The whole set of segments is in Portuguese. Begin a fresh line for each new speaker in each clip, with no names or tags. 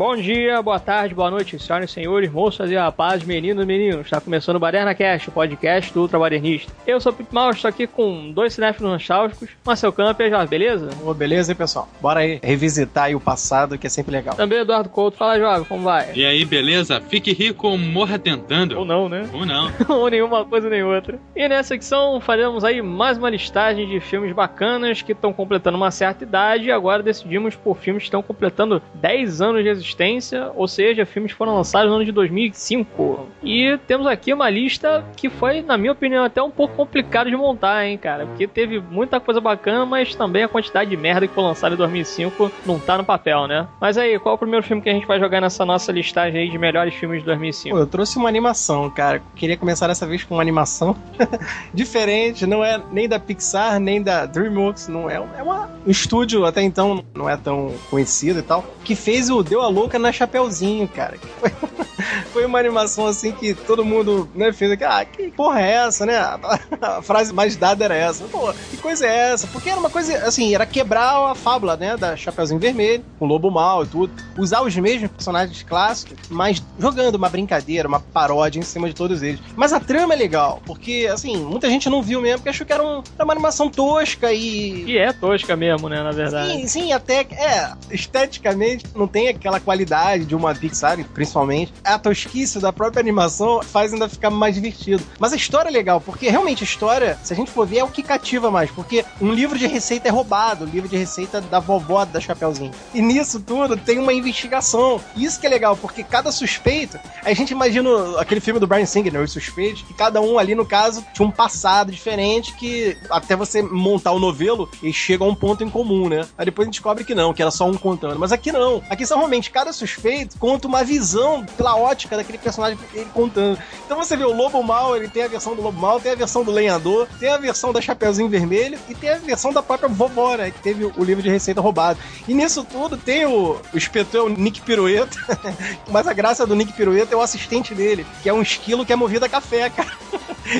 Bom dia, boa tarde, boa noite, senhoras e senhores, moças e rapazes, meninos e meninos. Está começando o Baderna Cast, o podcast do Ultra Badernista. Eu sou o Pito Mal, estou aqui com dois cinéfilos nostálgicos, Marcel Campo e Jorge, beleza?
Ô, beleza, hein, pessoal? Bora aí revisitar aí o passado, que é sempre legal.
Também Eduardo Couto. Fala, Jorge, como vai?
E aí, beleza? Fique rico ou morra tentando.
Ou não, né?
Ou não.
Ou nenhuma coisa nem outra. E nessa secção faremos aí mais uma listagem de filmes bacanas que estão completando uma certa idade e agora decidimos por filmes que estão completando 10 anos de existência, ou seja, filmes foram lançados no ano de 2005. E temos aqui uma lista que foi, na minha opinião, até um pouco complicado de montar, hein, cara? Porque teve muita coisa bacana, mas também a quantidade de merda que foi lançada em 2005 não tá no papel, né? Mas aí, qual é o primeiro filme que a gente vai jogar nessa nossa listagem aí de melhores filmes de 2005?
Pô, eu trouxe uma animação, cara. Queria começar dessa vez com uma animação diferente, não é nem da Pixar, nem da DreamWorks, não é, é uma, um estúdio até então não é tão conhecido e tal, que fez o Deu a Louca na Chapeuzinho, cara. Foi, foi uma animação assim que todo mundo né, fez aqui, ah, que porra é essa, né? A frase mais dada era essa. Pô, que coisa é essa? Porque era uma coisa, assim, era quebrar a fábula, né, da Chapeuzinho Vermelho, com o Lobo Mal e tudo. Usar os mesmos personagens clássicos, mas jogando uma brincadeira, uma paródia em cima de todos eles. Mas a trama é legal, porque, assim, muita gente não viu mesmo, porque achou que era, um, era uma animação tosca e...
Que é tosca mesmo, né, na verdade.
Sim, sim, até, é, esteticamente não tem aquela qualidade de uma Pixar, principalmente. A tosquice da própria animação faz ainda ficar mais divertido. Mas a história é legal, porque realmente a história, se a gente for ver, é o que cativa mais. Porque um livro de receita é roubado, o livro de receita da vovó da Chapeuzinho. E nisso tudo tem uma investigação. Isso que é legal, porque cada suspeito, a gente imagina aquele filme do Brian Singer, né, Os Suspeitos, que cada um ali, no caso, tinha um passado diferente que até você montar o novelo, eles chegam a um ponto em comum, né? Aí depois a gente descobre que não, que era só um contando. Mas aqui não. Aqui são realmente cada suspeito conta uma visão pela ótica daquele personagem ele contando. Então você vê o Lobo Mal, ele tem a versão do Lobo Mal, tem a versão do Lenhador, tem a versão da Chapeuzinho Vermelho e tem a versão da própria vovó, né? Que teve o livro de receita roubado. E nisso tudo tem o, o inspetor, o Nick Pirueta. Mas a graça do Nick Pirueta é o assistente dele, que é um esquilo que é movido a café, cara.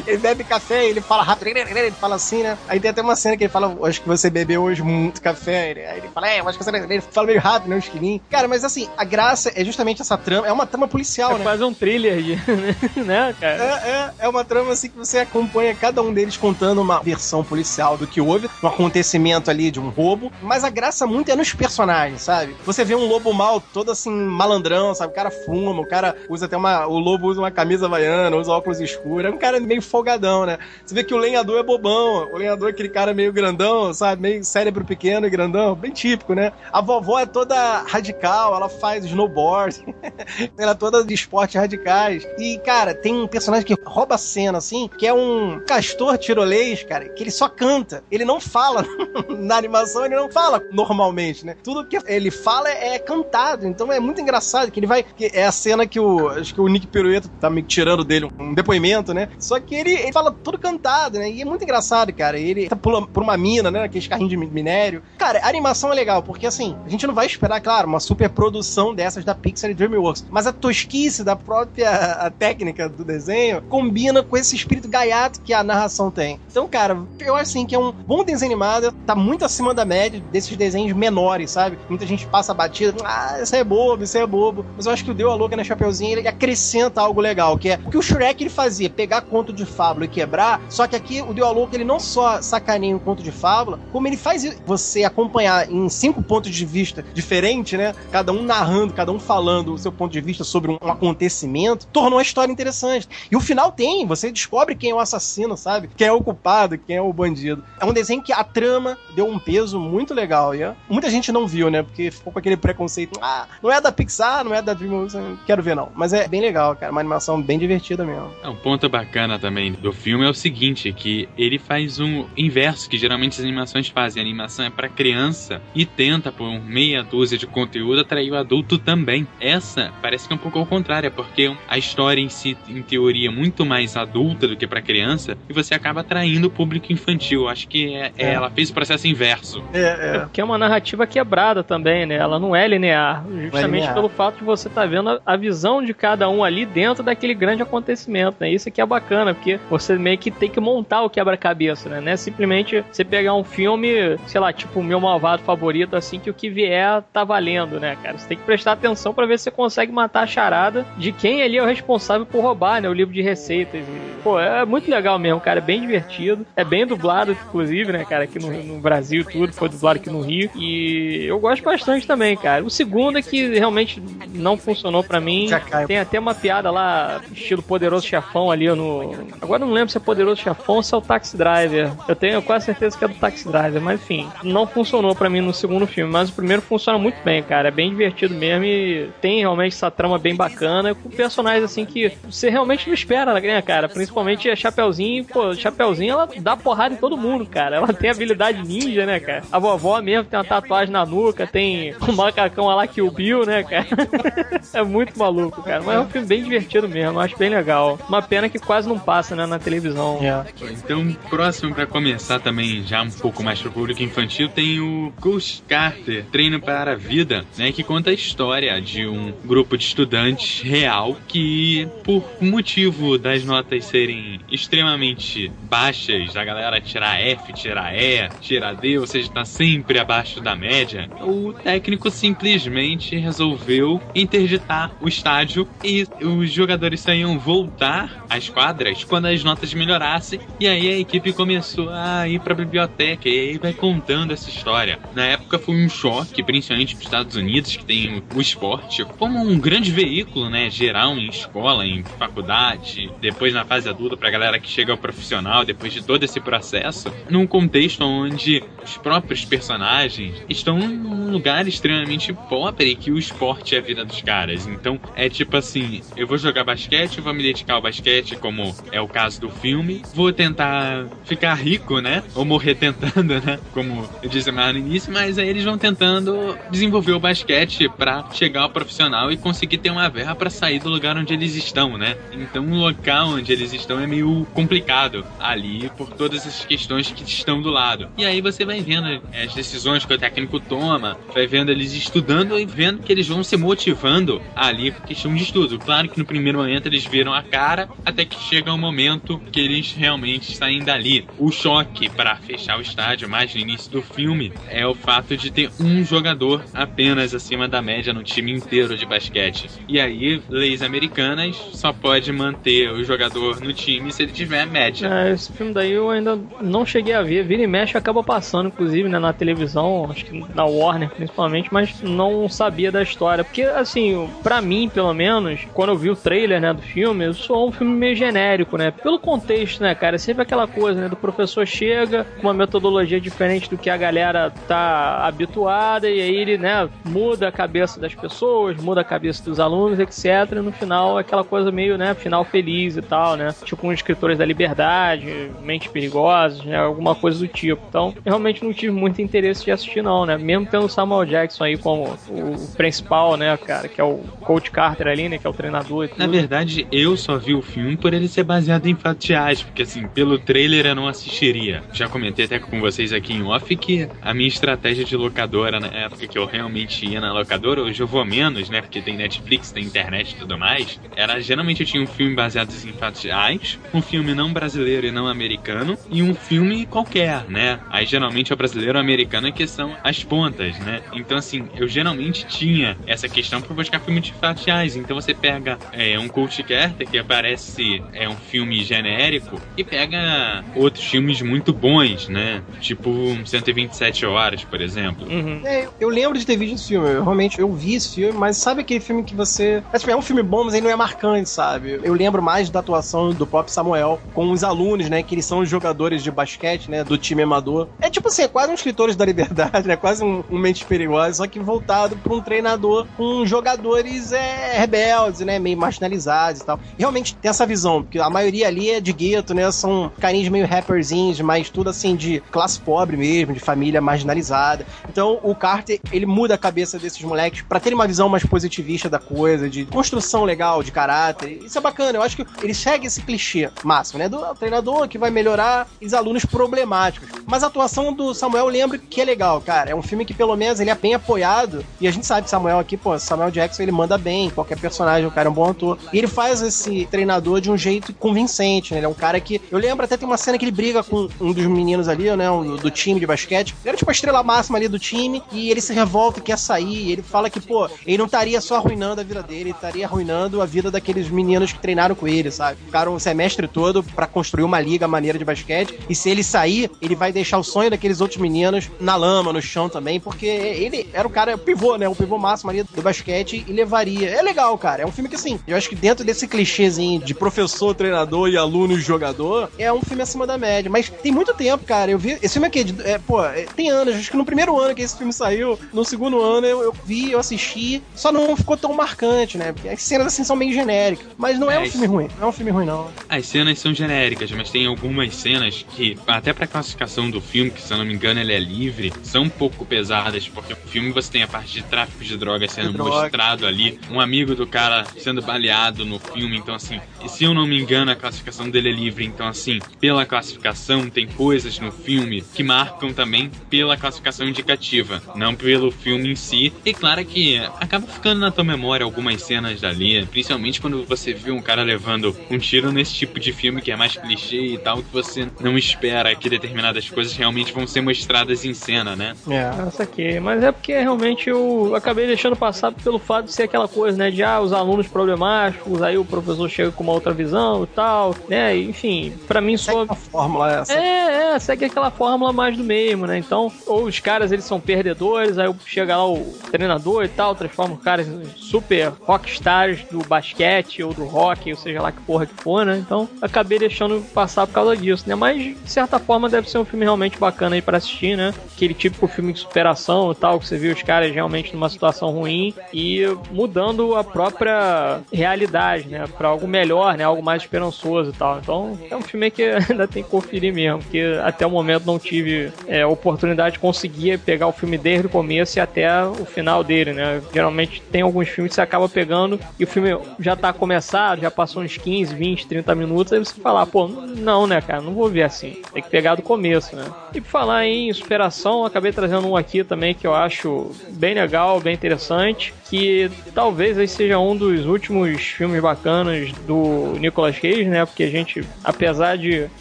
ele bebe café, ele fala rápido, ele fala assim, né? Aí tem até uma cena que ele fala, acho que você bebeu hoje muito café. Aí ele fala, é, acho que você... Ele fala meio rápido, né? O esquilinho. Cara, mas assim, a graça é justamente essa trama, é uma trama policial,
é
né?
quase um thriller, de, né, cara?
É, é, é uma trama assim que você acompanha cada um deles contando uma versão policial do que houve, um acontecimento ali de um roubo, mas a graça muito é nos personagens, sabe? Você vê um lobo mal todo assim, malandrão, sabe? O cara fuma, o cara usa até uma. O lobo usa uma camisa havaiana, usa óculos escuros, é um cara meio folgadão, né? Você vê que o lenhador é bobão, o lenhador é aquele cara meio grandão, sabe? Meio cérebro pequeno e grandão, bem típico, né? A vovó é toda radical, ela faz snowboard, ela é toda de esportes radicais. E, cara, tem um personagem que rouba a cena, assim, que é um castor tirolês, cara, que ele só canta. Ele não fala na animação, ele não fala normalmente, né? Tudo que ele fala é, cantado. Então é muito engraçado que ele vai. Que é a cena que o. Acho que o Nick Pirueta tá me tirando dele um depoimento, né? Só que ele, ele fala tudo cantado, né? E é muito engraçado, cara. Ele tá pula por uma mina, né? Aqueles carrinhos de minério. Cara, a animação é legal, porque assim, a gente não vai esperar, claro, uma super produção dessas da Pixar e DreamWorks. Mas a tosquice da própria técnica do desenho combina com esse espírito gaiato que a narração tem. Então, cara, eu acho assim que é um bom desenho animado, tá muito acima da média desses desenhos menores, sabe? Muita gente passa batida, ah, isso é bobo, isso é bobo. Mas eu acho que o Deu a Louca na Chapeuzinho, ele acrescenta algo legal, que é o que o Shrek ele fazia, pegar conto de fábula e quebrar, só que aqui o Deu a Louca ele não só sacaneia um conto de fábula, como ele faz você acompanhar em cinco pontos de vista diferentes, né? Cada um narrando, cada um falando o seu ponto de vista sobre um acontecimento, tornou a história interessante. E o final tem, você descobre quem é o assassino, sabe? Quem é o culpado, quem é o bandido. É um desenho que a trama deu um peso muito legal. E muita gente não viu, né? Porque ficou com aquele preconceito. Ah, não é da Pixar, não é da DreamWorks, quero ver não. Mas é bem legal, cara. Uma animação bem divertida mesmo.
Um ponto bacana também do filme é o seguinte, que ele faz um inverso que geralmente as animações fazem. A animação é para criança e tenta, por meia dúzia de conteúdo, atrair o adulto também. Essa parece que é um pouco ao contrário, é porque a história em si, em teoria, é muito mais adulta do que para criança e você acaba atraindo o público infantil. Acho que é, é. ela fez o processo inverso.
É, é. é, porque é uma narrativa quebrada também, né? Ela não é linear, justamente é linear. pelo fato de você estar tá vendo a, a, visão de cada um ali dentro daquele grande acontecimento, né? Isso aqui é bacana porque você meio que tem que montar o quebra-cabeça, né? Não é simplesmente você pegar um filme, sei lá, tipo o meu malvado favorito, assim, que o que vier tá valendo, né, cara? Você tem que prestar atenção para ver se você consegue matar a charada de quem ali é o responsável por roubar, né? O livro de receitas. E, pô, é muito legal mesmo, cara. É bem divertido. É bem dublado, inclusive, né, cara? Aqui no, no Brasil tudo, foi dublado aqui no Rio. E eu gosto bastante também, cara. O segundo é que realmente não funcionou para mim. Tem até uma piada lá, estilo Poderoso Chefão ali no. Agora não lembro se é Poderoso Chefão ou se é o Taxi Driver. Eu tenho quase certeza que é do Taxi Driver, mas enfim, não funcionou para mim no segundo filme. Mas o primeiro funciona muito bem, cara. É bem divertido mesmo e tem realmente essa trama bem bacana, com personagens assim que você realmente não espera, né, cara? Principalmente a Chapeuzinho, pô, Chapeuzinho ela dá porrada em todo mundo, cara. Ela tem habilidade ninja, né, cara? A vovó mesmo tem uma tatuagem na nuca, tem um macacão lá que o Bill, né, cara? é muito maluco, cara. Mas é um filme bem divertido mesmo, acho bem legal. Uma pena que quase não passa, né, na televisão.
Yeah. Então, próximo para começar também, já um pouco mais pro público infantil, tem o Ghost Carter, Treino para a Vida, né, que conta a história de um grupo de estudantes real que, por motivo das notas serem extremamente baixas, a galera tirar F, tirar E, tirar D, ou seja, tá sempre abaixo da média, o técnico simplesmente resolveu interditar o estádio e os jogadores só iam voltar às quadras quando as notas melhorassem. E aí a equipe começou a ir pra biblioteca e aí vai contando essa história. Na época foi um choque, principalmente para os Estados Unidos, que tem o esporte como um grande veículo, né, geral em escola, em faculdade, depois na fase adulta pra galera que chega ao profissional, depois de todo esse processo, num contexto onde os próprios personagens estão num lugar extremamente pobre que o esporte é a vida dos caras. Então é tipo assim: eu vou jogar basquete, vou me dedicar ao basquete, como é o caso do filme, vou tentar ficar rico, né? Ou morrer tentando, né? Como eu disse mais no início, mas aí eles vão tentando desenvolver o basquete para chegar ao profissional e conseguir ter uma verra para sair do lugar onde eles estão, né? Então o local onde eles estão é meio complicado ali por todas as questões que estão do lado. E aí você vai vendo as decisões que o técnico toma, vai vendo eles estudando e vendo que eles vão se motivando ali por questão de estudo. Claro que no primeiro momento eles viram a cara, até que chega um momento que eles realmente saem dali. O choque para fechar o estádio, mais no início do filme, é o fato de ter um jogador apenas acima da média no time inteiro de basquete. E aí, leis americanas só pode manter o jogador no time se ele tiver média.
É, esse filme daí eu ainda não cheguei a ver. Vira e mexe acaba passando, inclusive, né, na televisão, acho que na Warner principalmente, mas não sabia da história. Porque, assim, para mim, pelo menos, quando eu vi o trailer, né, do filme, eu sou um filme meio genérico, né? Pelo contexto, né, cara? É sempre aquela coisa, né? Do professor chega com uma metodologia diferente do que a galera tá habituada e aí ele, né, muda a cabeça das pessoas, muda a cabeça dos alunos, etc. E no final, aquela coisa meio, né, final feliz e tal, né? Tipo uns escritores da liberdade, mentes perigosas, né? Alguma coisa do tipo. Então, realmente não tive muito interesse de assistir, não, né? Mesmo tendo o Samuel Jackson aí como o principal, né, cara, que é o Coach Carter ali, né, que é o treinador e tudo.
Na verdade, eu só vi o filme por ele ser baseado em fatos reais, porque assim, pelo trailer eu não assistiria. Já comentei até com vocês aqui em off que a minha estratégia de locadora na época que eu realmente ia na locadora, hoje eu vou menos, né, porque tem Netflix, tem internet e tudo mais, era geralmente eu tinha um filme baseado em fatos reais, um filme não brasileiro e não americano, e um filme qualquer, né? Aí geralmente é o brasileiro ou americano que são as pontas, né? Então assim, eu geralmente tinha essa questão por buscar filmes de fatos reais. Então você pega é, um Coach Carter, que aparece é um filme genérico, e pega outros filmes muito bons, né? Tipo 127 Horas, por exemplo.
Uhum. É, eu lembro de ter visto esse filme, eu, realmente eu vi esse filme, mas sabe aquele filme que você. É, tipo, é um filme bom, mas ele não é marcante, sabe? Eu lembro mais da atuação do próprio Samuel com os alunos, né? Que eles são os jogadores de basquete, né? Do time amador. É tipo assim, é quase um escritores da liberdade, né? Quase um, um mente perigosa, só que voltado para um treinador com jogadores é, rebeldes, né? Meio marginalizados e tal. Realmente tem essa visão, porque a maioria ali é de gueto, né? São carinhos meio rapperzinhos, mas tudo assim de classe pobre mesmo, de família marginalizada. Então o Carter, ele muda a cabeça desses moleques para terem uma visão mais positivista da coisa, de construção legal, de caráter. Isso é bacana, eu acho que ele segue esse clichê máximo, né? Do treinador que vai melhorar os alunos problemáticos. Mas a atuação do Samuel, lembro que é legal, cara. É um filme que pelo menos ele é bem apoiado. E a gente sabe que Samuel aqui, pô, Samuel Jackson, ele manda bem, qualquer personagem, o cara é um bom ator. E ele faz esse treinador de um jeito convincente, né? Ele é um cara que. Eu lembro até tem uma cena que ele briga com um dos meninos ali, né? Um, do time de basquete. Ele era tipo a estrela máxima ali do time. E ele se revolta e quer sair. ele fala que, pô, ele não estaria só arruinando a vida dele, ele estaria arruinando a vida daqueles meninos que treinaram com ele, sabe? Ficaram o semestre todo para construir uma liga maneira de basquete. E se ele sair, ele vai deixar o sonho daqueles outros meninos na lama, no chão também, porque ele era o cara, o pivô, né? O pivô máximo ali do basquete e levaria. É legal, cara. É um filme que, assim, eu acho que dentro desse clichêzinho de professor, treinador e aluno e jogador, é um filme acima da média. Mas tem muito tempo, cara. Eu vi. Esse filme aqui, é, pô, é, tem anos. Acho que no primeiro ano que esse filme saiu, no segundo ano eu, eu vi, eu assisti. Só não ficou tão marcante, né? Porque as cenas assim são bem genéricas. Mas não é, é um filme ruim. Não é um filme ruim, não.
As cenas são genéricas, mas tem algumas cenas que, até pra classificação do filme, que se eu não me engano ele é livre, são um pouco pesadas, porque o filme você tem a parte de tráfico de drogas sendo de droga. mostrado ali, um amigo do cara sendo baleado no filme, então assim, se eu não me engano a classificação dele é livre, então assim, pela classificação tem coisas no filme que marcam também pela classificação indicativa, não pelo filme em si. E claro que acaba ficando na tua memória algumas cenas dali, principalmente quando você viu um cara levando um tiro nesse tipo de filme que é mais clichê e tal, que você não espera que determinadas coisas realmente vão ser mostradas em cena, né?
É, essa aqui. Mas é porque realmente eu acabei deixando passar pelo fato de ser aquela coisa, né? De ah, os alunos problemáticos, aí o professor chega com uma outra visão e tal, né? Enfim, para mim só.
Segue a fórmula essa.
É, é, segue aquela fórmula mais do mesmo, né? Então, ou os caras eles são perdedores, aí chega lá o treinador e tal, transforma os caras em super rockstars do basquete ou do rock, ou seja lá que porra que for, né? Então, acabei deixando passar por causa disso, né? Mas, de certa forma, deve ser um filme realmente bacana aí para assistir, né? Aquele típico filme de superação e tal, que você viu os caras realmente numa situação ruim e mudando a própria realidade, né? Pra algo melhor, né? Algo mais esperançoso e tal. Então, é um filme que ainda tem que conferir mesmo, porque até o momento não tive é, oportunidade de conseguir pegar o filme desde o começo e até o final dele, né? Geralmente tem alguns filmes que você acaba pegando e o filme já tá começado, já passou uns 15, 20, 30 minutos, aí você fala, pô, não, né, cara, não vou ver assim. Tem que pegar do começo, né? E por falar em superação, acabei trazendo um aqui também que eu acho bem legal, bem interessante, que talvez aí seja um dos últimos filmes bacanas do Nicolas Cage, né? Porque a gente, apesar de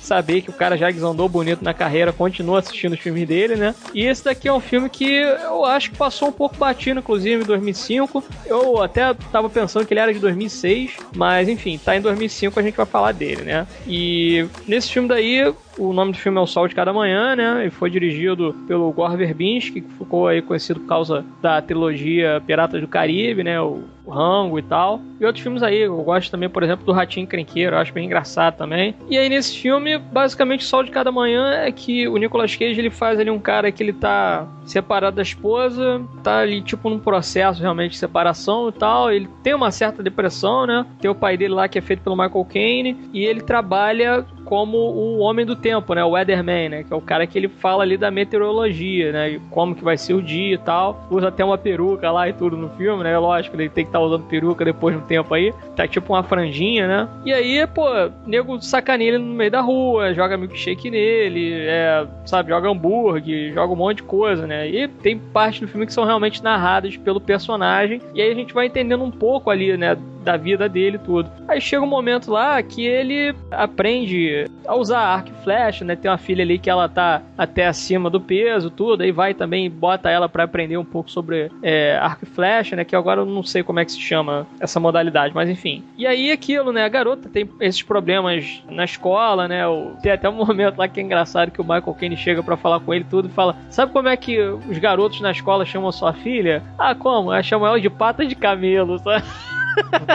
saber que o cara já desandou bonito na carreira, continua assistindo os filmes dele, né? E esse daqui é um filme que eu acho que passou um pouco batido, inclusive, em 2005. Eu até tava pensando que ele era de 2006, mas enfim, tá em 2005 a gente vai falar dele, né? E nesse filme daí, o nome do filme é O Sol de Cada Manhã, né? E foi dirigido pelo Gore Verbinski, que ficou aí conhecido por causa da trilogia Piratas do Caribe, né? O, Rango e tal. E outros filmes aí, eu gosto também, por exemplo, do Ratinho Crenqueiro, acho bem engraçado também. E aí nesse filme, basicamente, O Sol de Cada Manhã é que o Nicolas Cage, ele faz ali um cara que ele tá separado da esposa, tá ali tipo num processo realmente de separação e tal. Ele tem uma certa depressão, né? Tem o pai dele lá que é feito pelo Michael Caine e ele trabalha como o homem do tempo, né? O Weatherman, né? Que é o cara que ele fala ali da meteorologia, né? Como que vai ser o dia e tal. Usa até uma peruca lá e tudo no filme, né? Lógico, ele tem que estar tá usando peruca depois de um tempo aí. Tá tipo uma franjinha, né? E aí, pô, nego sacaneia ele no meio da rua, joga milkshake nele, é, sabe, joga hambúrguer, joga um monte de coisa, né? E tem parte do filme que são realmente narradas pelo personagem. E aí a gente vai entendendo um pouco ali, né? Da vida dele tudo. Aí chega um momento lá que ele aprende a usar arco e flecha, né? Tem uma filha ali que ela tá até acima do peso, tudo. Aí vai também, bota ela para aprender um pouco sobre é, arco e flecha, né? Que agora eu não sei como é que se chama essa modalidade, mas enfim. E aí aquilo, né? A garota tem esses problemas na escola, né? Tem até um momento lá que é engraçado que o Michael Caine chega para falar com ele tudo e fala: Sabe como é que os garotos na escola chamam sua filha? Ah, como? Ela chama ela de pata de camelo, sabe?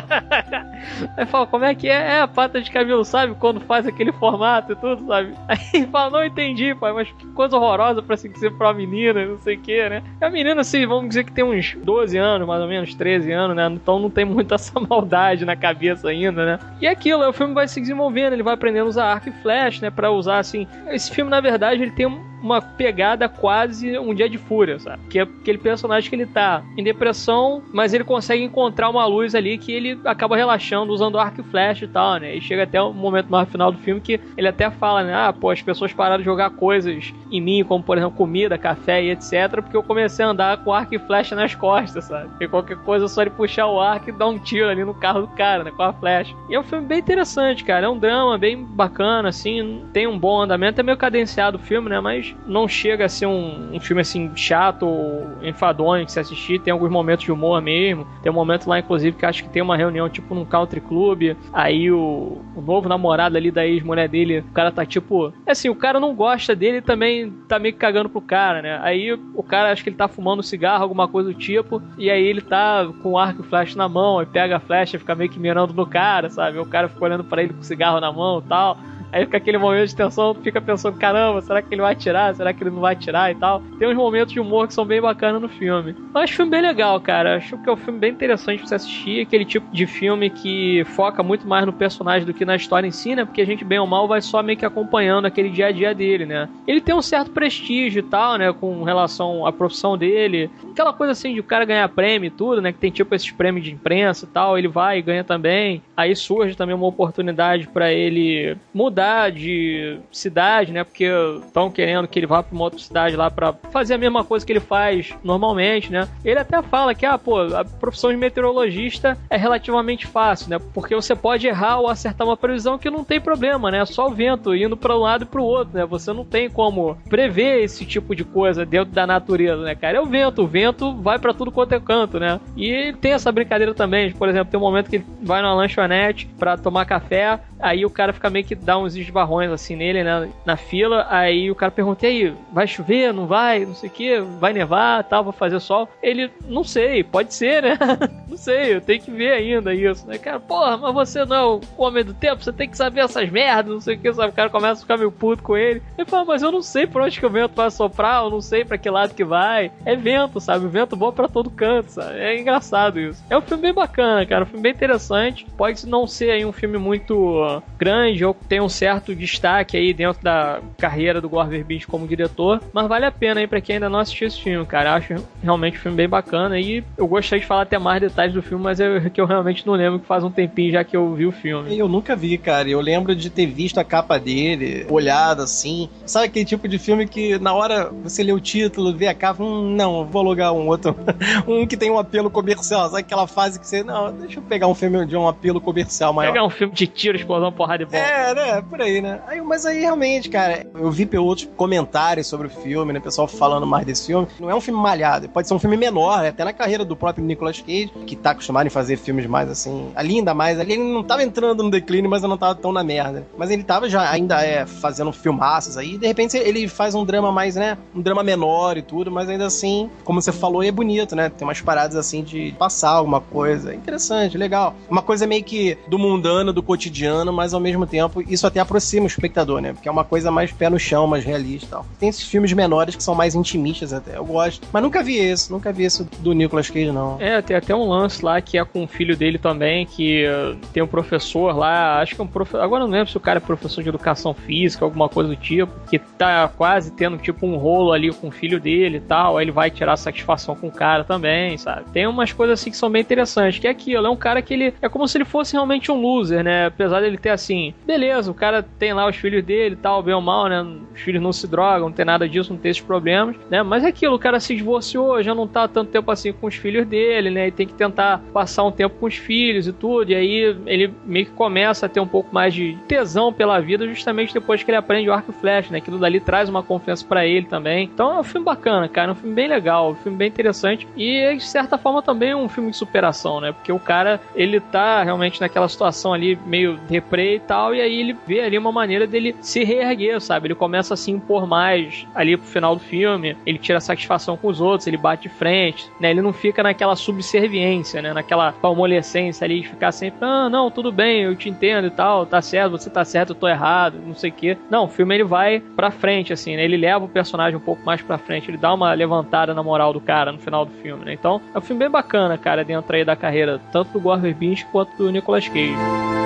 Aí fala, como é que é? É a pata de camelo, sabe? Quando faz aquele formato e tudo, sabe? Aí fala, não entendi, pai, mas que coisa horrorosa pra se dizer pra uma menina, não sei o que, né? A menina, assim, vamos dizer que tem uns 12 anos, mais ou menos, 13 anos, né? Então não tem muita essa maldade na cabeça ainda, né? E é aquilo, o filme vai se desenvolvendo, ele vai aprendendo a usar arco e flecha, né? Pra usar, assim... Esse filme, na verdade, ele tem um uma pegada quase um dia de fúria, sabe? Que é aquele personagem que ele tá em depressão, mas ele consegue encontrar uma luz ali que ele acaba relaxando usando arco e flecha e tal, né? E chega até um momento mais final do filme que ele até fala, né? Ah, pô, as pessoas pararam de jogar coisas em mim, como por exemplo comida, café e etc, porque eu comecei a andar com arco e flecha nas costas, sabe? E qualquer coisa só ele puxar o arco e dar um tiro ali no carro do cara, né? Com a flecha. E é um filme bem interessante, cara. É um drama bem bacana, assim. Tem um bom andamento. É meio cadenciado o filme, né? Mas não chega a ser um, um filme assim chato ou enfadonho de se assistir. Tem alguns momentos de humor mesmo. Tem um momento lá, inclusive, que acho que tem uma reunião tipo num country club. Aí o, o novo namorado ali da ex-mulher dele, o cara tá tipo. É assim, o cara não gosta dele também tá meio que cagando pro cara, né? Aí o cara acho que ele tá fumando cigarro, alguma coisa do tipo. E aí ele tá com o arco e flash na mão, e pega a flecha e fica meio que mirando no cara, sabe? O cara fica olhando para ele com cigarro na mão e tal. Aí fica aquele momento de tensão, fica pensando, caramba, será que ele vai atirar? Será que ele não vai atirar e tal? Tem uns momentos de humor que são bem bacanas no filme. Eu acho o filme bem legal, cara. Acho que é um filme bem interessante pra você assistir. Aquele tipo de filme que foca muito mais no personagem do que na história em si, né? Porque a gente, bem ou mal, vai só meio que acompanhando aquele dia a dia dele, né? Ele tem um certo prestígio e tal, né? Com relação à profissão dele. Aquela coisa assim de o cara ganhar prêmio e tudo, né? Que tem tipo esses prêmios de imprensa e tal. Ele vai e ganha também. Aí surge também uma oportunidade para ele mudar de cidade, né? Porque estão querendo que ele vá para uma outra cidade lá para fazer a mesma coisa que ele faz normalmente, né? Ele até fala que, ah, pô, a profissão de meteorologista é relativamente fácil, né? Porque você pode errar ou acertar uma previsão que não tem problema, né? É só o vento indo para um lado e para o outro, né? Você não tem como prever esse tipo de coisa dentro da natureza, né, cara? É o vento, o vento vai para tudo quanto é canto, né? E tem essa brincadeira também, por exemplo, tem um momento que ele vai numa lanchonete para tomar café, aí o cara fica meio que dá uns uns esbarrões assim nele, né? Na fila. Aí o cara pergunta: aí, vai chover? Não vai? Não sei o que, vai nevar tal, vai fazer sol. Ele, não sei, pode ser, né? não sei, eu tenho que ver ainda isso, né? Cara, porra, mas você não é o homem do tempo, você tem que saber essas merdas, não sei o que, sabe? O cara começa a ficar meio puto com ele. Ele fala, mas eu não sei por onde que o vento vai soprar, eu não sei para que lado que vai. É vento, sabe? O vento bom para todo canto, sabe? É engraçado isso. É um filme bem bacana, cara, um filme bem interessante. Pode não ser aí um filme muito grande ou tem um certo destaque aí dentro da carreira do Gore Verbinski como diretor, mas vale a pena aí para quem ainda não assistiu esse filme, cara. Acho realmente um filme bem bacana e eu gostaria de falar até mais detalhes do filme, mas é que eu realmente não lembro que faz um tempinho já que eu vi o filme.
Eu nunca vi, cara. Eu lembro de ter visto a capa dele, olhado assim. Sabe aquele tipo de filme que na hora você lê o título, vê a capa, hum, não, vou alugar um outro, um que tem um apelo comercial. Sabe aquela fase que você, não, deixa eu pegar um filme de um apelo comercial maior.
Pegar um filme de tiro, explosão, porrada e bola.
É, né? Por aí, né? Aí, mas aí realmente, cara, eu vi outros comentários sobre o filme, né? Pessoal falando mais desse filme. Não é um filme malhado, pode ser um filme menor, né? até na carreira do próprio Nicolas Cage, que tá acostumado em fazer filmes mais assim. Ali ainda mais, ali ele não tava entrando no declínio, mas eu não tava tão na merda. Mas ele tava já ainda é fazendo filmaços aí, e de repente ele faz um drama mais, né? Um drama menor e tudo, mas ainda assim, como você falou, é bonito, né? Tem umas paradas assim de passar alguma coisa. Interessante, legal. Uma coisa meio que do mundano, do cotidiano, mas ao mesmo tempo isso até aproxima o espectador, né? Porque é uma coisa mais pé no chão, mais realista e tal. Tem esses filmes menores que são mais intimistas até, eu gosto. Mas nunca vi esse, nunca vi esse do Nicolas Cage, não.
É, tem até um lance lá que é com o filho dele também, que uh, tem um professor lá, acho que é um professor, agora não lembro se o cara é professor de educação física, alguma coisa do tipo, que tá quase tendo tipo um rolo ali com o filho dele e tal, aí ele vai tirar satisfação com o cara também, sabe? Tem umas coisas assim que são bem interessantes, que é aquilo, é um cara que ele, é como se ele fosse realmente um loser, né? Apesar dele ter assim, beleza, o cara tem lá os filhos dele tal, bem ou mal, né? Os filhos não se drogam, não tem nada disso, não tem esses problemas, né? Mas é aquilo, o cara se divorciou, já não tá tanto tempo assim com os filhos dele, né? E tem que tentar passar um tempo com os filhos e tudo. E aí ele meio que começa a ter um pouco mais de tesão pela vida, justamente depois que ele aprende o arco e flecha, né? Aquilo dali traz uma confiança para ele também. Então é um filme bacana, cara. É um filme bem legal, um filme bem interessante. E de certa forma também é um filme de superação, né? Porque o cara, ele tá realmente naquela situação ali meio deprê e tal, e aí ele vê ali uma maneira dele se reerguer, sabe? Ele começa a se impor mais ali pro final do filme, ele tira satisfação com os outros, ele bate de frente, né? Ele não fica naquela subserviência, né? Naquela palmolescência ali de ficar sempre, ah, não, tudo bem, eu te entendo e tal, tá certo, você tá certo, eu tô errado, não sei o quê. Não, o filme ele vai pra frente, assim, né? Ele leva o personagem um pouco mais pra frente, ele dá uma levantada na moral do cara no final do filme, né? Então, é um filme bem bacana, cara, dentro aí da carreira, tanto do Gore Verbinski quanto do Nicolas Cage.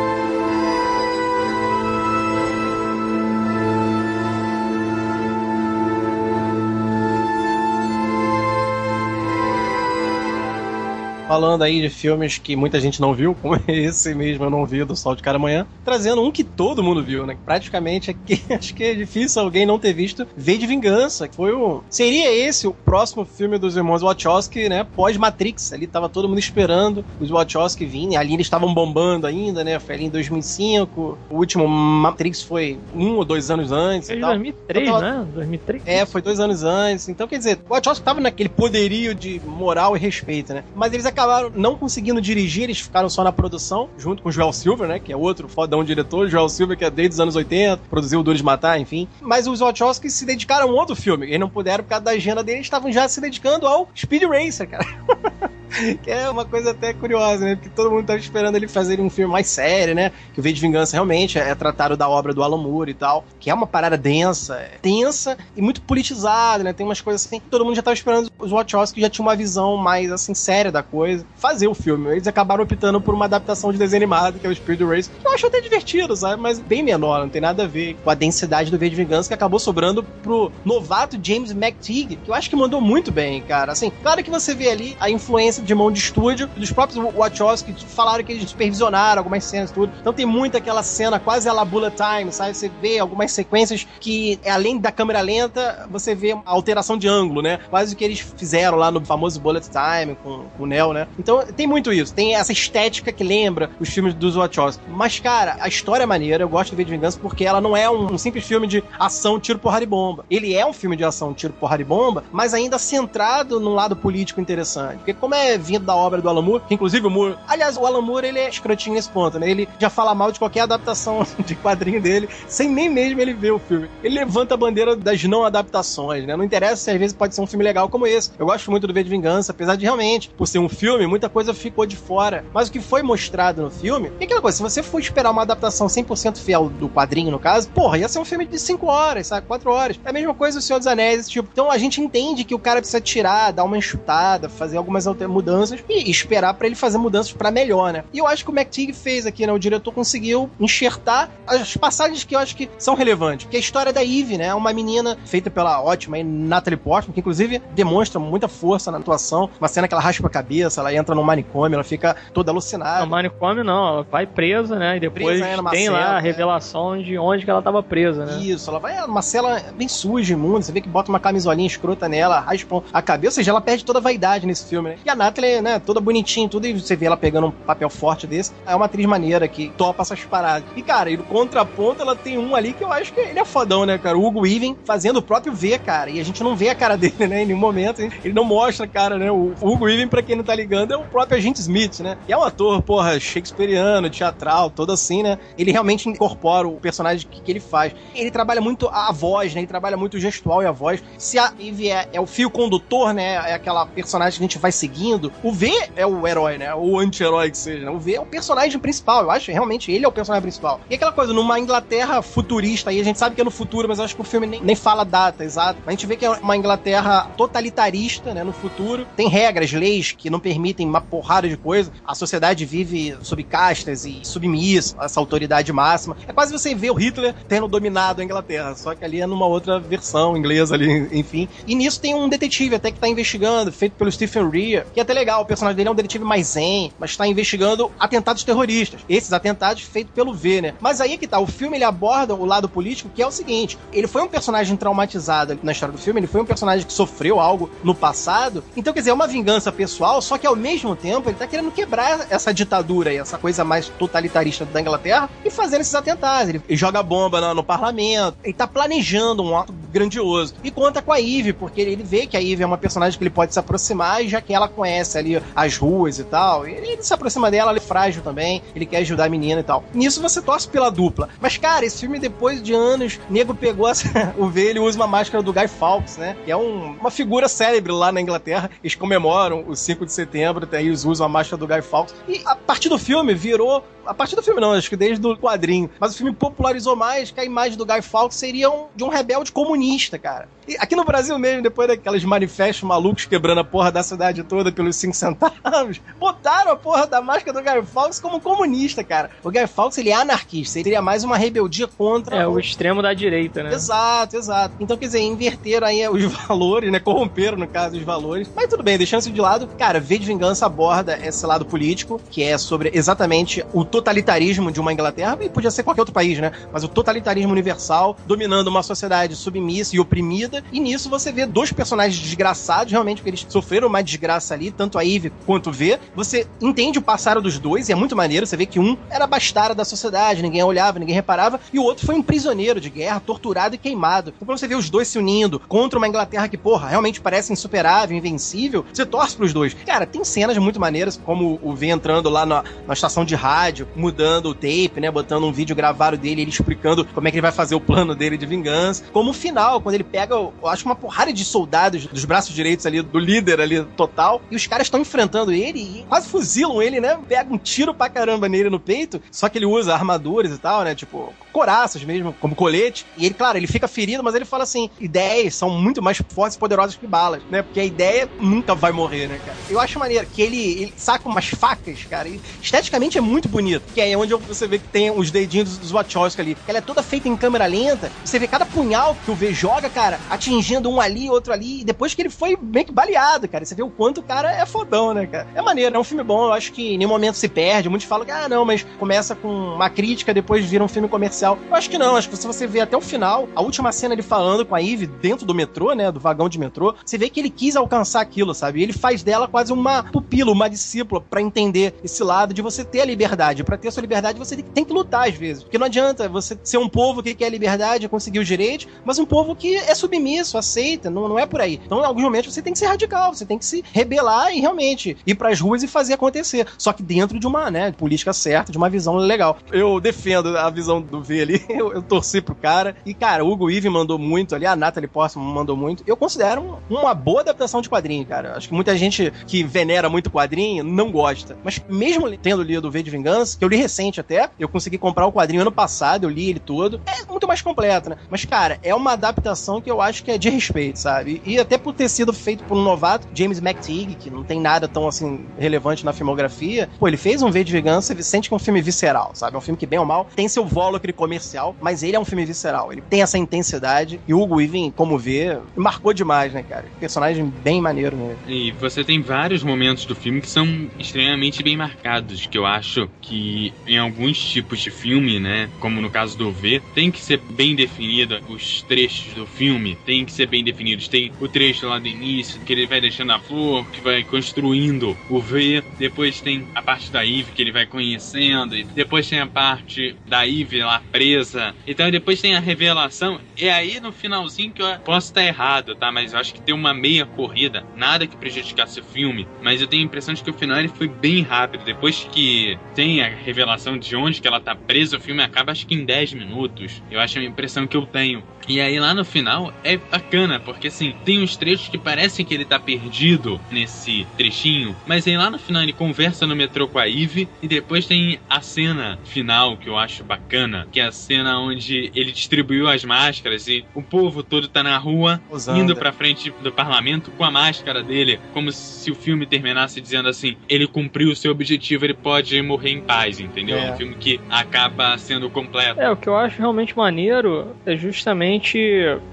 Falando aí de filmes que muita gente não viu, como esse mesmo eu não vi do Sol de Cara Amanhã, trazendo um que todo mundo viu, né? Praticamente aqui, acho que é difícil alguém não ter visto V de Vingança, que foi o... Seria esse o próximo filme dos irmãos Wachowski, né? Pós-Matrix, ali tava todo mundo esperando os Wachowski virem, ali eles estavam bombando ainda, né? Foi ali em 2005, o último Matrix foi um ou dois anos antes
Foi em 2003,
então, tava...
né? 2003.
É, foi dois anos antes. Então, quer dizer, o Wachowski tava naquele poderio de moral e respeito, né? Mas eles acabaram não conseguindo dirigir, eles ficaram só na produção, junto com o Joel Silver, né? Que é outro fodão diretor. Joel Silver, que é desde os anos 80, produziu o Duro de Matar, enfim. Mas os Wachowski se dedicaram a um outro filme. Eles não puderam por causa da agenda deles, estavam já se dedicando ao Speed Racer, cara. que é uma coisa até curiosa, né? Porque todo mundo tava esperando ele fazer um filme mais sério, né? Que o V de Vingança realmente é tratado da obra do Alan Moore e tal, que é uma parada densa, é tensa e muito politizada, né? Tem umas coisas assim. Todo mundo já tava esperando os Wachowski já tinha uma visão mais assim séria da coisa, fazer o filme. Eles acabaram optando por uma adaptação de desenho animado, que é o Spirit Race, que eu acho até divertido, sabe? Mas bem menor, não tem nada a ver com a densidade do V de Vingança que acabou sobrando pro novato James McTeague, que eu acho que mandou muito bem, cara. Assim, claro que você vê ali a influência de mão de estúdio dos próprios Wachowski falaram que eles supervisionaram algumas cenas tudo. Então tem muito aquela cena quase a bullet time, sabe? Você vê algumas sequências que além da câmera lenta, você vê a alteração de ângulo, né? Quase o que eles fizeram lá no famoso bullet time com, com o Neo, né? Então tem muito isso. Tem essa estética que lembra os filmes dos Wachowski. Mas cara, a história é maneira, eu gosto de ver de Vingança porque ela não é um, um simples filme de ação, tiro, porrada e bomba. Ele é um filme de ação, tiro, porrada e bomba, mas ainda centrado num lado político interessante. Porque como é vindo da obra do Alan Moore, que inclusive o Moore... Aliás, o Alan Moore, ele é escrotinho nesse ponto, né? Ele já fala mal de qualquer adaptação de quadrinho dele, sem nem mesmo ele ver o filme. Ele levanta a bandeira das não adaptações, né? Não interessa se às vezes pode ser um filme legal como esse. Eu gosto muito do V de Vingança, apesar de realmente, por ser um filme, muita coisa ficou de fora. Mas o que foi mostrado no filme, é aquela coisa, se você for esperar uma adaptação 100% fiel do quadrinho, no caso, porra, ia ser um filme de 5 horas, sabe? 4 horas. É a mesma coisa do Senhor dos Anéis, tipo. Então a gente entende que o cara precisa tirar, dar uma enxutada, fazer algumas mudanças e esperar para ele fazer mudanças para melhor, né? E eu acho que o McTeague fez aqui, né? O diretor conseguiu enxertar as passagens que eu acho que são relevantes. Que é a história da Eve, né? Uma menina feita pela ótima Natalie Portman, que inclusive demonstra muita força na atuação. Uma cena que ela raspa a cabeça, ela entra no manicômio, ela fica toda alucinada.
No manicômio não, ela vai presa, né? E depois presa, é, tem cela, lá a revelação é. de onde que ela tava presa, né?
Isso, ela vai numa cela bem suja, imunda. Você vê que bota uma camisolinha escrota nela, raspa a cabeça, ou seja, ela perde toda a vaidade nesse filme, né? E a Natalie, né, toda bonitinha tudo, e você vê ela pegando um papel forte desse. É uma atriz maneira que topa essas paradas. E, cara, e no contraponto, ela tem um ali que eu acho que ele é fodão, né, cara? O Hugo Weaving fazendo o próprio V, cara. E a gente não vê a cara dele, né, em nenhum momento. Ele não mostra a cara, né? O Hugo Weaving, pra quem não tá ligando, é o próprio agente Smith, né? E é um ator, porra, shakespeariano, teatral, todo assim, né? Ele realmente incorpora o personagem que, que ele faz. Ele trabalha muito a voz, né? Ele trabalha muito o gestual e a voz. Se a Eve é, é o fio condutor, né? É aquela personagem que a gente vai seguindo, o V é o herói, né? O anti-herói que seja. Né? O V é o personagem principal. Eu acho realmente ele é o personagem principal. E aquela coisa, numa Inglaterra futurista, aí a gente sabe que é no futuro, mas acho que o filme nem, nem fala data exata. A gente vê que é uma Inglaterra totalitarista, né? No futuro. Tem regras, leis que não permitem uma porrada de coisa. A sociedade vive sob castas e submissa, essa autoridade máxima. É quase você ver o Hitler tendo dominado a Inglaterra, só que ali é numa outra versão inglesa ali, enfim. E nisso tem um detetive até que tá investigando, feito pelo Stephen Rea, que é até legal, o personagem dele é um detetive mais zen, mas está investigando atentados terroristas. Esses atentados feitos pelo V, né? Mas aí é que tá, o filme ele aborda o lado político, que é o seguinte: ele foi um personagem traumatizado na história do filme, ele foi um personagem que sofreu algo no passado. Então, quer dizer, é uma vingança pessoal, só que ao mesmo tempo ele tá querendo quebrar essa ditadura e essa coisa mais totalitarista da Inglaterra e fazendo esses atentados. Ele, joga bomba no, no, parlamento, ele tá planejando um ato grandioso. E conta com a Eve, porque ele, vê que a Eve é uma personagem que ele pode se aproximar, já que ela conhece ali as ruas e tal. Ele, ele se aproxima dela, ele é frágil também, ele quer ajudar a menina e tal. Nisso você torce pela dupla. Mas, cara, esse filme, depois de anos, nego pegou essa, o V, ele usa uma máscara do Guy Fawkes, né? Que é um, uma figura célebre lá na Inglaterra. Eles comemoram o 5 de setembro, daí eles usam a máscara do Guy Fawkes. E a partir do filme virou. A partir do filme, não, acho que desde o quadrinho. Mas o filme popularizou mais que a imagem do Guy Fawkes seria um, de um rebelde comunista cara. E aqui no Brasil mesmo, depois daqueles manifestos malucos quebrando a porra da cidade toda pelos 5 centavos, botaram a porra da máscara do Guy Fawkes como comunista, cara. O Guy Fawkes, ele é anarquista, ele seria mais uma rebeldia contra...
É, o extremo da direita, né?
Exato, exato. Então, quer dizer, inverteram aí os valores, né? Corromperam, no caso, os valores. Mas tudo bem, deixando isso de lado, cara, V de Vingança aborda esse lado político, que é sobre exatamente o totalitarismo de uma Inglaterra, e podia ser qualquer outro país, né? Mas o totalitarismo universal dominando uma sociedade submissa e oprimida, e nisso você vê dois personagens desgraçados, realmente, porque eles sofreram uma desgraça ali, tanto a Eve quanto o V. Você entende o passado dos dois, e é muito maneiro, você vê que um era bastardo da sociedade, ninguém olhava, ninguém reparava, e o outro foi um prisioneiro de guerra, torturado e queimado. Então, quando você vê os dois se unindo contra uma Inglaterra que, porra, realmente parece insuperável, invencível, você torce pros dois. Cara, tem cenas muito maneiras, como o V entrando lá na, na estação de rádio, mudando o tape, né? Botando um vídeo gravado dele, ele explicando como é que ele vai fazer o plano dele de vingança. Como o final, quando ele pega, eu acho, uma porrada de soldados dos braços direitos ali, do líder ali total, e os caras estão enfrentando ele e quase fuzilam ele, né? Pega um tiro pra caramba nele no peito, só que ele usa armaduras e tal, né? Tipo, coraças mesmo, como colete. E ele, claro, ele fica ferido, mas ele fala assim: ideias são muito mais fortes e poderosas que balas, né? Porque a ideia nunca vai morrer, né, cara? Eu acho maneiro que ele, ele saca umas facas, cara, e esteticamente é muito bonito. Que é onde você vê que tem os dedinhos dos Wachowski ali. Ela é toda feita em câmera lenta. Você vê cada punhal que o V joga, cara, atingindo um ali, outro ali. E depois que ele foi meio que baleado, cara. Você vê o quanto o cara é fodão, né, cara? É maneiro, é um filme bom. Eu acho que em nenhum momento se perde. Muitos falam que, ah, não, mas começa com uma crítica, depois vira um filme comercial. Eu acho que não. Acho que se você vê até o final, a última cena ele falando com a Eve dentro do metrô, né, do vagão de metrô, você vê que ele quis alcançar aquilo, sabe? E ele faz dela quase uma pupila, uma discípula para entender esse lado de você ter a liberdade. Para ter sua liberdade, você tem que lutar às vezes. Porque não adianta você ser um povo que quer liberdade, conseguir os direitos, mas um povo que é submisso, aceita, não, não é por aí. Então, em alguns momentos, você tem que ser radical, você tem que se rebelar e realmente ir pras ruas e fazer acontecer. Só que dentro de uma, né, política certa, de uma visão legal. Eu defendo a visão do V ali, eu, eu torci pro cara. E, cara, o Hugo Eve mandou muito ali, a Natalie Portman mandou muito. Eu considero uma boa adaptação de quadrinho, cara. Acho que muita gente que venera muito quadrinho não gosta. Mas mesmo tendo lido o V de Vingança, que eu li recente até, eu consegui comprar o quadrinho ano passado, eu li ele todo. É muito mais completo, né? Mas, cara, é uma adaptação que eu acho que é de respeito, sabe? E, até por ter sido feito por um novato, James McTeague, que não tem nada tão, assim, relevante na filmografia. Pô, ele fez um V de Vingança, você sente que é um filme visceral, sabe? É um filme que, bem ou mal, tem seu aquele comercial, mas ele é um filme visceral. Ele tem essa intensidade. E o Hugo Weaving, como vê, marcou demais, né, cara? Personagem bem maneiro, né?
E você tem vários momentos do filme que são extremamente bem marcados, que eu acho que em alguns tipos de filme, né, como no caso do V, tem que ser bem definido os trechos do filme, tem que ser bem definidos. Tem o trecho lá do início, que ele vai deixando a flor, que vai construindo o V, depois tem a parte da Eve que ele vai conhecendo, e depois tem a parte da Eve lá presa. Então depois tem a revelação, e aí no finalzinho que eu posso estar errado, tá? Mas eu acho que tem uma meia corrida, nada que prejudicasse o filme, mas eu tenho a impressão de que o final ele foi bem rápido. Depois que tem a revelação de onde que ela tá presa, o filme acaba acho que em 10 minutos. Eu acho a impressão que eu tenho. E aí lá no final é bacana, porque assim, tem uns trechos que parecem que ele tá perdido nesse trechinho, mas aí lá no final ele conversa no metrô com a Eve e depois tem a cena final que eu acho bacana, que é a cena onde ele distribuiu as máscaras e o povo todo tá na rua Usando. indo pra frente do parlamento com a máscara dele, como se o filme terminasse dizendo assim: ele cumpriu o seu objetivo, ele pode morrer em paz, entendeu? É um filme que acaba sendo completo.
É, o que eu acho realmente maneiro é justamente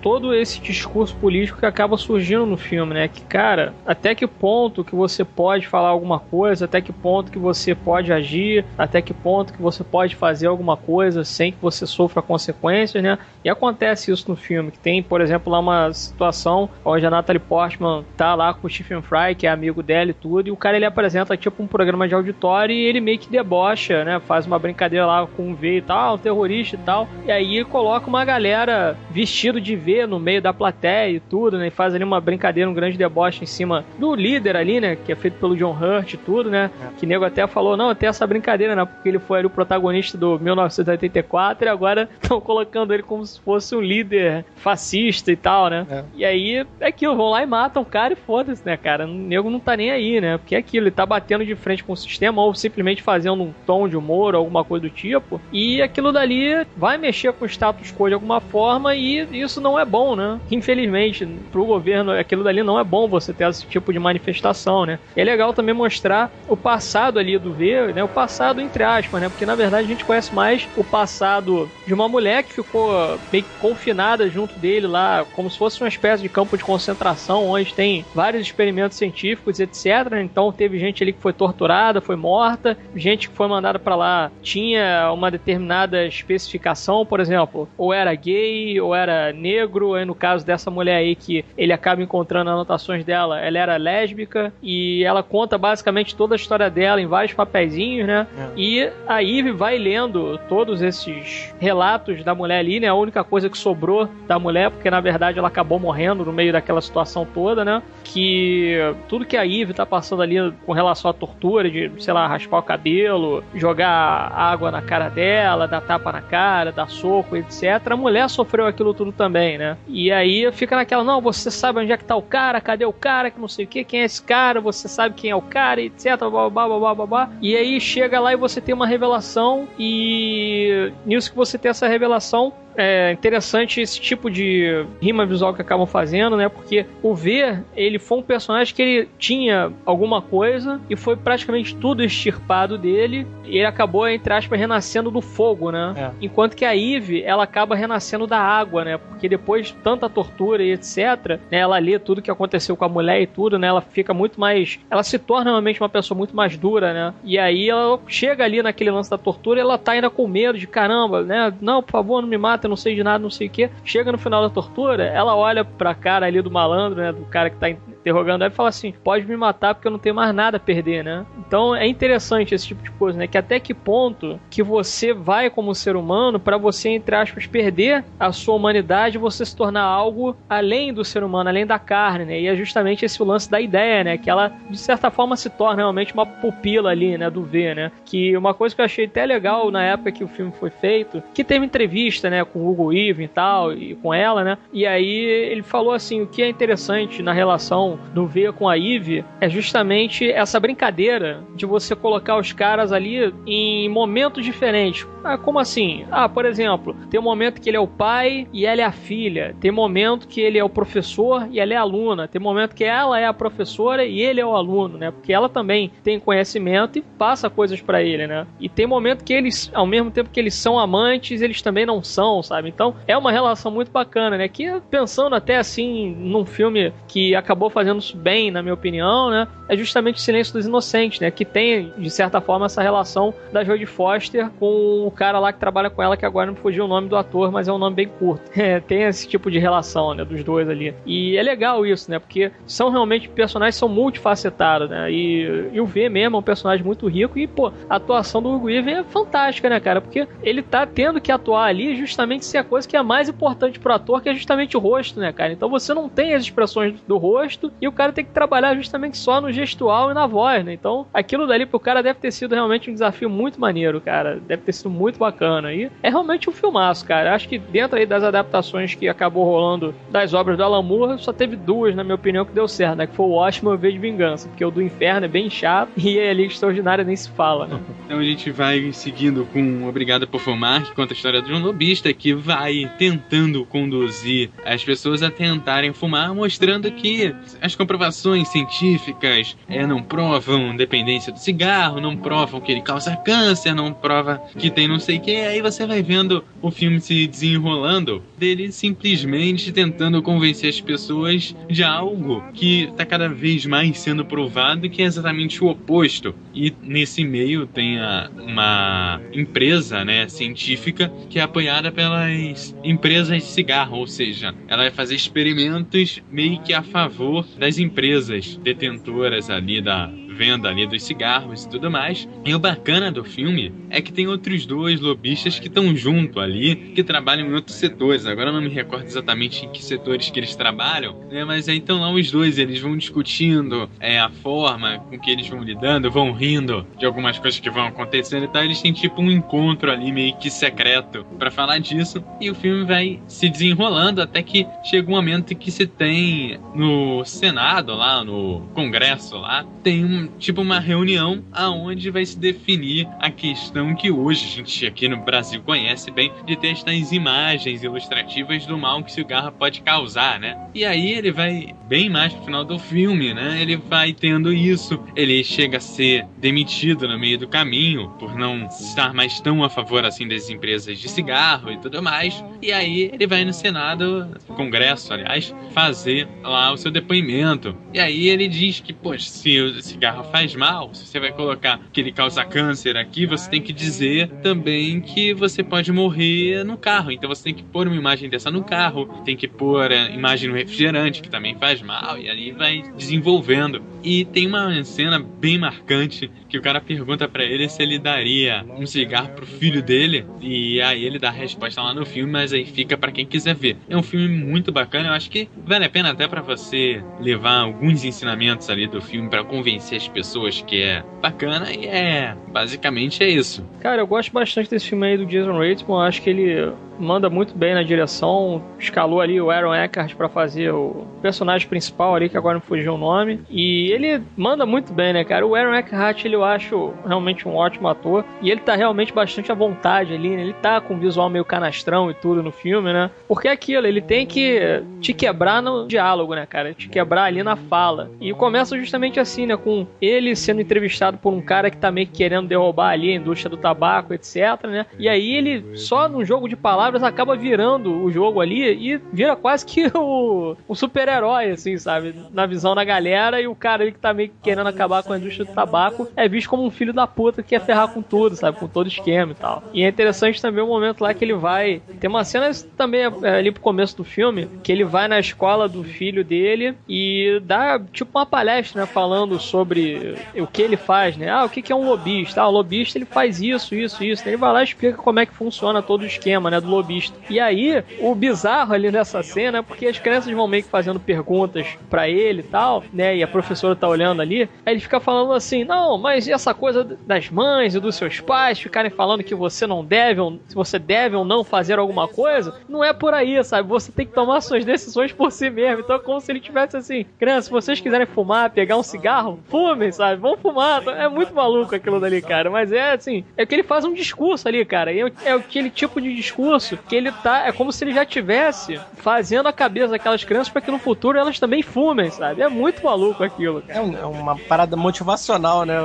todo esse discurso político que acaba surgindo no filme, né? Que, cara, até que ponto que você pode falar alguma coisa, até que ponto que você pode agir, até que ponto que você pode fazer alguma coisa sem que você sofra consequências, né? E acontece isso no filme, que tem, por exemplo, lá uma situação onde a Natalie Portman tá lá com o Stephen Fry, que é amigo dela e tudo, e o cara ele apresenta tipo um programa de auditório e ele meio que debocha, né? Faz uma brincadeira lá com um V e tal, um terrorista e tal, e aí coloca uma galera vestido de V no meio da plateia e tudo, né? E faz ali uma brincadeira, um grande deboche em cima do líder ali, né? Que é feito pelo John Hurt e tudo, né? É. Que nego até falou, não, tem essa brincadeira, né? Porque ele foi ali o protagonista do 1984 e agora estão colocando ele como se fosse um líder fascista e tal, né? É. E aí é aquilo, vão lá e matam o cara e foda-se, né, cara? O nego não tá nem aí, né? Porque é aquilo, ele tá batendo de frente com o sistema ou simplesmente fazendo um tom de humor ou alguma coisa do tipo. E aquilo dali vai mexer com o status quo de alguma forma e e isso não é bom, né? Infelizmente, pro governo, aquilo dali não é bom você ter esse tipo de manifestação, né? É legal também mostrar o passado ali do V, né? O passado entre aspas, né? Porque na verdade a gente conhece mais o passado de uma mulher que ficou meio que confinada junto dele lá, como se fosse uma espécie de campo de concentração, onde tem vários experimentos científicos, etc. Então teve gente ali que foi torturada, foi morta, gente que foi mandada para lá tinha uma determinada especificação, por exemplo, ou era gay, ou era negro, aí no caso dessa mulher aí que ele acaba encontrando anotações dela, ela era lésbica e ela conta basicamente toda a história dela em vários papeizinhos, né? É. E a Eve vai lendo todos esses relatos da mulher ali, né? A única coisa que sobrou da mulher, porque na verdade ela acabou morrendo no meio daquela situação toda, né? Que tudo que a Eve tá passando ali com relação à tortura, de, sei lá, raspar o cabelo, jogar água na cara dela, dar tapa na cara, dar soco, etc. A mulher sofreu aquilo tudo também, né? E aí fica naquela, não, você sabe onde é que tá o cara, cadê o cara, que não sei o que, quem é esse cara, você sabe quem é o cara, etc. Blá, blá, blá, blá, blá. E aí chega lá e você tem uma revelação e nisso que você tem essa revelação, é interessante esse tipo de rima visual que acabam fazendo, né? Porque o V, ele foi um personagem que ele tinha alguma coisa e foi praticamente tudo extirpado dele. E ele acabou, entre aspas, renascendo do fogo, né? É. Enquanto que a Eve, ela acaba renascendo da água, né? Porque depois de tanta tortura e etc., né, ela lê tudo que aconteceu com a mulher e tudo, né? Ela fica muito mais. Ela se torna realmente uma pessoa muito mais dura, né? E aí ela chega ali naquele lance da tortura e ela tá ainda com medo de caramba, né? Não, por favor, não me mata, não sei de nada, não sei o que. Chega no final da tortura, ela olha pra cara ali do malandro, né? Do cara que tá interrogando ela e fala assim: pode me matar porque eu não tenho mais nada a perder, né? Então é interessante esse tipo de coisa, né? Que até que ponto que você vai como ser humano para você, entre aspas, perder a sua humanidade e você se tornar algo além do ser humano, além da carne, né? E é justamente esse o lance da ideia, né? Que ela, de certa forma, se torna realmente uma pupila ali, né? Do V, né? Que uma coisa que eu achei até legal na época que o filme foi feito, que teve entrevista, né? Com o Hugo Even e tal, e com ela, né? E aí ele falou assim: o que é interessante na relação do V com a Eve é justamente essa brincadeira de você colocar os caras ali em momentos diferentes. Ah, como assim? Ah, por exemplo, tem um momento que ele é o pai e ela é a filha. Tem momento que ele é o professor e ela é a aluna. Tem momento que ela é a professora e ele é o aluno, né? Porque ela também tem conhecimento e passa coisas para ele, né? E tem momento que eles, ao mesmo tempo que eles são amantes, eles também não são, sabe? Então é uma relação muito bacana, né? Que pensando até assim num filme que acabou fazendo fazendo isso bem, na minha opinião, né? É justamente o Silêncio dos Inocentes, né? Que tem, de certa forma, essa relação da Jodie Foster com o cara lá que trabalha com ela, que agora não fugiu o nome do ator, mas é um nome bem curto. É, tem esse tipo de relação, né? Dos dois ali. E é legal isso, né? Porque são realmente personagens são multifacetados, né? E, e o V mesmo é um personagem muito rico e, pô, a atuação do Hugo Weaving é fantástica, né, cara? Porque ele tá tendo que atuar ali justamente ser a coisa que é mais importante pro ator, que é justamente o rosto, né, cara? Então você não tem as expressões do rosto e o cara tem que trabalhar justamente só no gestual e na voz, né? Então, aquilo dali pro cara deve ter sido realmente um desafio muito maneiro, cara. Deve ter sido muito bacana. E é realmente um filmaço, cara. Acho que dentro aí das adaptações que acabou rolando das obras do Alan Moore, só teve duas, na minha opinião, que deu certo, né? Que foi o Ótimo e o V de Vingança. Porque o do Inferno é bem chato e a Liga Extraordinária nem se fala, né?
Então a gente vai seguindo com Obrigado por Fumar, que conta a história de um lobista que vai tentando conduzir as pessoas a tentarem fumar, mostrando que as comprovações científicas é, não provam dependência do cigarro, não provam que ele causa câncer, não prova que tem não sei o que. Aí você vai vendo o filme se desenrolando dele simplesmente tentando convencer as pessoas de algo que está cada vez mais sendo provado que é exatamente o oposto. E nesse meio tem a, uma empresa né, científica que é apoiada pelas empresas de cigarro, ou seja, ela vai fazer experimentos meio que a favor das empresas detentoras ali da venda ali dos cigarros e tudo mais. E o bacana do filme é que tem outros dois lobistas que estão junto ali, que trabalham em outros setores. Agora eu não me recordo exatamente em que setores que eles trabalham, né? Mas aí então lá os dois, eles vão discutindo é, a forma com que eles vão lidando, vão rindo de algumas coisas que vão acontecendo e tal. Eles têm tipo um encontro ali meio que secreto para falar disso. E o filme vai se desenrolando até que chega um momento que se tem no Senado, lá no Congresso lá, tem um tipo uma reunião aonde vai se definir a questão que hoje a gente aqui no Brasil conhece bem de ter estas imagens ilustrativas do mal que cigarro pode causar, né? E aí ele vai bem mais pro final do filme, né? Ele vai tendo isso, ele chega a ser demitido no meio do caminho por não estar mais tão a favor assim das empresas de cigarro e tudo mais. E aí ele vai no Senado, Congresso, aliás, fazer lá o seu depoimento. E aí ele diz que, poxa, se o cigarro faz mal, se você vai colocar que ele causa câncer aqui, você tem que dizer também que você pode morrer no carro. Então você tem que pôr uma imagem dessa no carro, tem que pôr a imagem no refrigerante, que também faz mal, e aí vai desenvolvendo. E tem uma cena bem marcante que o cara pergunta para ele se ele daria um cigarro pro filho dele, e aí ele dá a resposta lá no filme, mas aí fica para quem quiser ver. É um filme muito bacana, eu acho que vale a pena até para você levar alguns ensinamentos ali do filme para convencer as pessoas que é bacana e é basicamente é isso.
Cara, eu gosto bastante desse filme aí do Jason Reitman, acho que ele manda muito bem na direção, escalou ali o Aaron Eckhart para fazer o personagem principal ali, que agora não fugiu o nome, e ele manda muito bem, né, cara? O Aaron Eckhart, ele eu acho realmente um ótimo ator, e ele tá realmente bastante à vontade ali, né? Ele tá com um visual meio canastrão e tudo no filme, né? Porque é aquilo, ele tem que te quebrar no diálogo, né, cara? Te quebrar ali na fala. E começa justamente assim, né, com ele sendo entrevistado por um cara que tá meio que querendo derrubar ali a indústria do tabaco, etc, né? E aí ele, só num jogo de palavras, palavras acaba virando o jogo ali e vira quase que o, o super-herói, assim, sabe? Na visão da galera e o cara aí que tá meio que querendo acabar com a indústria do tabaco é visto como um filho da puta que quer ferrar com tudo, sabe? Com todo esquema e tal. E é interessante também o momento lá que ele vai. Tem uma cena também é, ali pro começo do filme que ele vai na escola do filho dele e dá tipo uma palestra, né? Falando sobre o que ele faz, né? Ah, o que é um lobista? Ah, o lobista ele faz isso, isso, isso. Ele vai lá e explica como é que funciona todo o esquema, né? Do lobista. E aí, o bizarro ali nessa cena é porque as crianças vão meio que fazendo perguntas para ele e tal, né? E a professora tá olhando ali. Aí ele fica falando assim: não, mas e essa coisa das mães e dos seus pais ficarem falando que você não deve, ou se você deve ou não fazer alguma coisa? Não é por aí, sabe? Você tem que tomar suas decisões por si mesmo. Então é como se ele tivesse assim: criança, se vocês quiserem fumar, pegar um cigarro, fumem, sabe? Vão fumar. É muito maluco aquilo dali, cara. Mas é assim: é que ele faz um discurso ali, cara. E é aquele tipo de discurso que ele tá. É como se ele já tivesse fazendo a cabeça daquelas crianças para que no futuro elas também fumem, sabe? É muito maluco aquilo.
É, um, é, uma parada motivacional, né?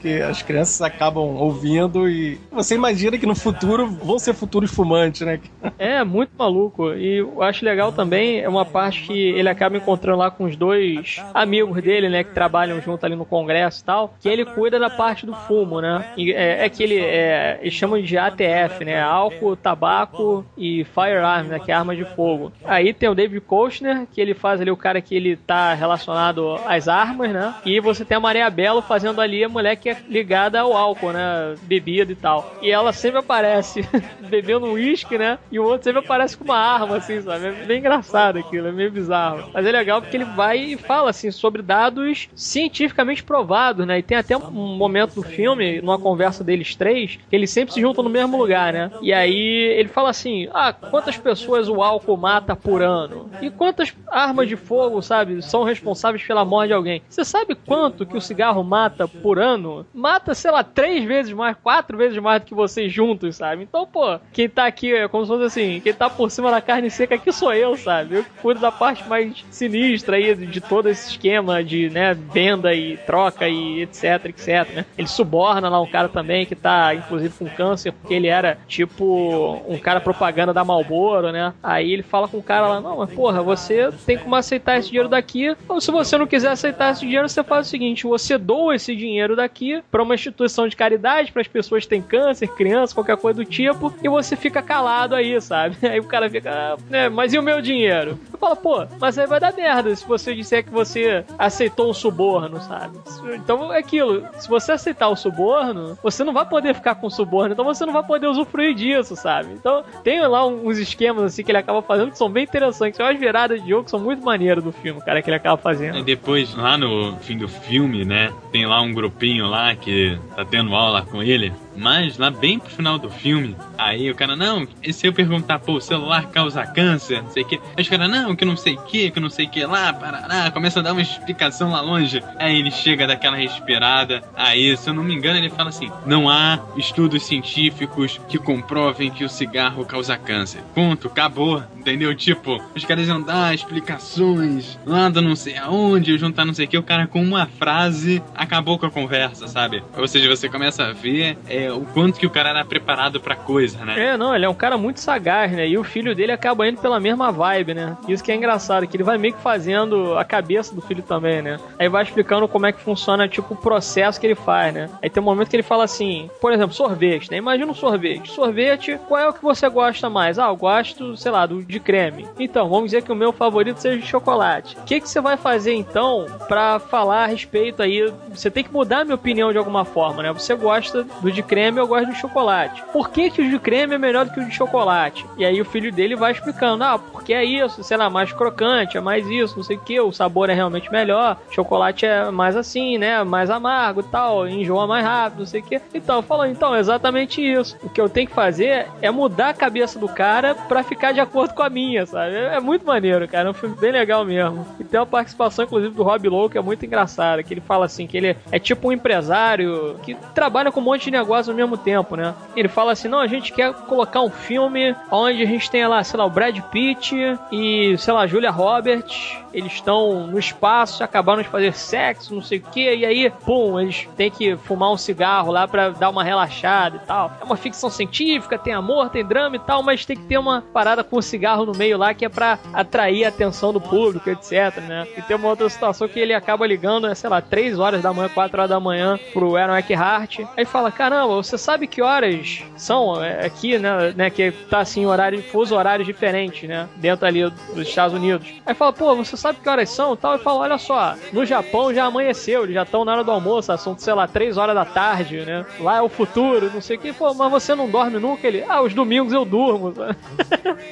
Que as crianças acabam ouvindo e você imagina que no futuro vão ser futuros fumantes, né?
É, muito maluco. E eu acho legal também é uma parte que ele acaba encontrando lá com os dois amigos dele, né? Que trabalham junto ali no congresso e tal. Que ele cuida da parte do fumo, né? E é, é que ele, é, eles chamam de ATF, né? Álcool, tabaco e Firearm, né, que é arma de fogo. Aí tem o David Kochner, que ele faz ali o cara que ele tá relacionado às armas, né? E você tem a Maria Belo fazendo ali a mulher que é ligada ao álcool, né? Bebida e tal. E ela sempre aparece bebendo uísque, né? E o outro sempre aparece com uma arma, assim, sabe? É bem engraçado aquilo, é meio bizarro. Mas é legal porque ele vai e fala, assim, sobre dados cientificamente provados, né? E tem até um momento do filme, numa conversa deles três, que eles sempre se juntam no mesmo lugar, né? E aí ele fala assim: ah, quantas pessoas o álcool mata por ano? E quantas armas de fogo, sabe, são responsáveis pela morte de alguém? Você sabe quanto que o cigarro mata por ano? Mata, sei lá, três vezes mais, quatro vezes mais do que vocês juntos, sabe? Então, pô, quem tá aqui é como se fosse assim: quem tá por cima da carne seca aqui sou eu, sabe? Eu cuido da parte mais sinistra aí de todo esse esquema de, né, venda e troca e etc, etc, né? Ele suborna lá um cara também que tá, inclusive, com câncer, porque ele era tipo um cara propaganda da Malboro, né? Aí ele fala com o cara lá, não, mas porra, você tem como aceitar esse dinheiro daqui, ou se você não quiser aceitar esse dinheiro, você faz o seguinte, você doa esse dinheiro daqui para uma instituição de caridade, para as pessoas que têm câncer, crianças, qualquer coisa do tipo, e você fica calado aí, sabe? Aí o cara fica, ah, é, mas e o meu dinheiro? Eu falo, pô, mas aí vai dar merda se você disser que você aceitou o suborno, sabe? Então é aquilo, se você aceitar o suborno, você não vai poder ficar com o suborno, então você não vai poder usufruir disso, sabe? Então Então, tem lá uns esquemas assim que ele acaba fazendo que são bem interessantes. São as viradas de jogo que são muito maneiras do filme, cara, que ele acaba fazendo.
E depois, lá no fim do filme, né? Tem lá um grupinho lá que tá tendo aula com ele. Mas lá bem pro final do filme, aí o cara, não, e se eu perguntar, pô, o celular causa câncer, não sei o que. Aí os caras, não, que não sei o que, que não sei o que lá, parará, começa a dar uma explicação lá longe. Aí ele chega daquela respirada, aí, se eu não me engano, ele fala assim: não há estudos científicos que comprovem que o cigarro causa câncer. Ponto, acabou, entendeu? Tipo, os caras iam dar explicações do não sei aonde, juntar não sei o que, o cara com uma frase acabou com a conversa, sabe? Ou seja, você começa a ver. É, o quanto que o cara era preparado pra coisa, né?
É, não, ele é um cara muito sagaz, né? E o filho dele acaba indo pela mesma vibe, né? Isso que é engraçado, que ele vai meio que fazendo a cabeça do filho também, né? Aí vai explicando como é que funciona, tipo, o processo que ele faz, né? Aí tem um momento que ele fala assim, por exemplo, sorvete, né? Imagina um sorvete. Sorvete, qual é o que você gosta mais? Ah, eu gosto, sei lá, do de creme. Então, vamos dizer que o meu favorito seja de chocolate. O que, que você vai fazer então para falar a respeito aí? Você tem que mudar a minha opinião de alguma forma, né? Você gosta do de creme eu gosto do chocolate. Por que, que o de creme é melhor do que o de chocolate? E aí o filho dele vai explicando, ah, porque é isso, sei lá, mais crocante, é mais isso, não sei o que, o sabor é realmente melhor, chocolate é mais assim, né, mais amargo e tal, enjoa mais rápido, não sei o que. Então, falando, então, é exatamente isso. O que eu tenho que fazer é mudar a cabeça do cara pra ficar de acordo com a minha, sabe? É, muito maneiro, cara, é um filme bem legal mesmo. E tem uma participação, inclusive, do Rob Lowe, que é muito engraçada, que ele fala assim, que ele é tipo um empresário que trabalha com um monte de negócio ao mesmo tempo, né? Ele fala assim: não, a gente quer colocar um filme onde a gente tenha lá, sei lá, o Brad Pitt e, sei lá, Julia Roberts. Eles estão no espaço, acabaram de fazer sexo, não sei o que, e aí, pum, eles têm que fumar um cigarro lá pra dar uma relaxada e tal. É uma ficção científica, tem amor, tem drama e tal, mas tem que ter uma parada com cigarro no meio lá que é pra atrair a atenção do público, etc, né? E tem uma outra situação que ele acaba ligando, sei lá, 3 horas da manhã, 4 horas da manhã pro Aaron Eckhart. Aí fala: caramba, você sabe que horas são é, aqui, né, né? Que tá assim, horário, fuso horários diferentes, né? Dentro ali dos Estados Unidos. Aí fala, pô, você sabe que horas são? Tal, e fala, olha só, no Japão já amanheceu, eles já estão na hora do almoço, são, sei lá, 3 horas da tarde, né? Lá é o futuro, não sei o que. Pô, mas você não dorme nunca? Ele, ah, os domingos eu durmo.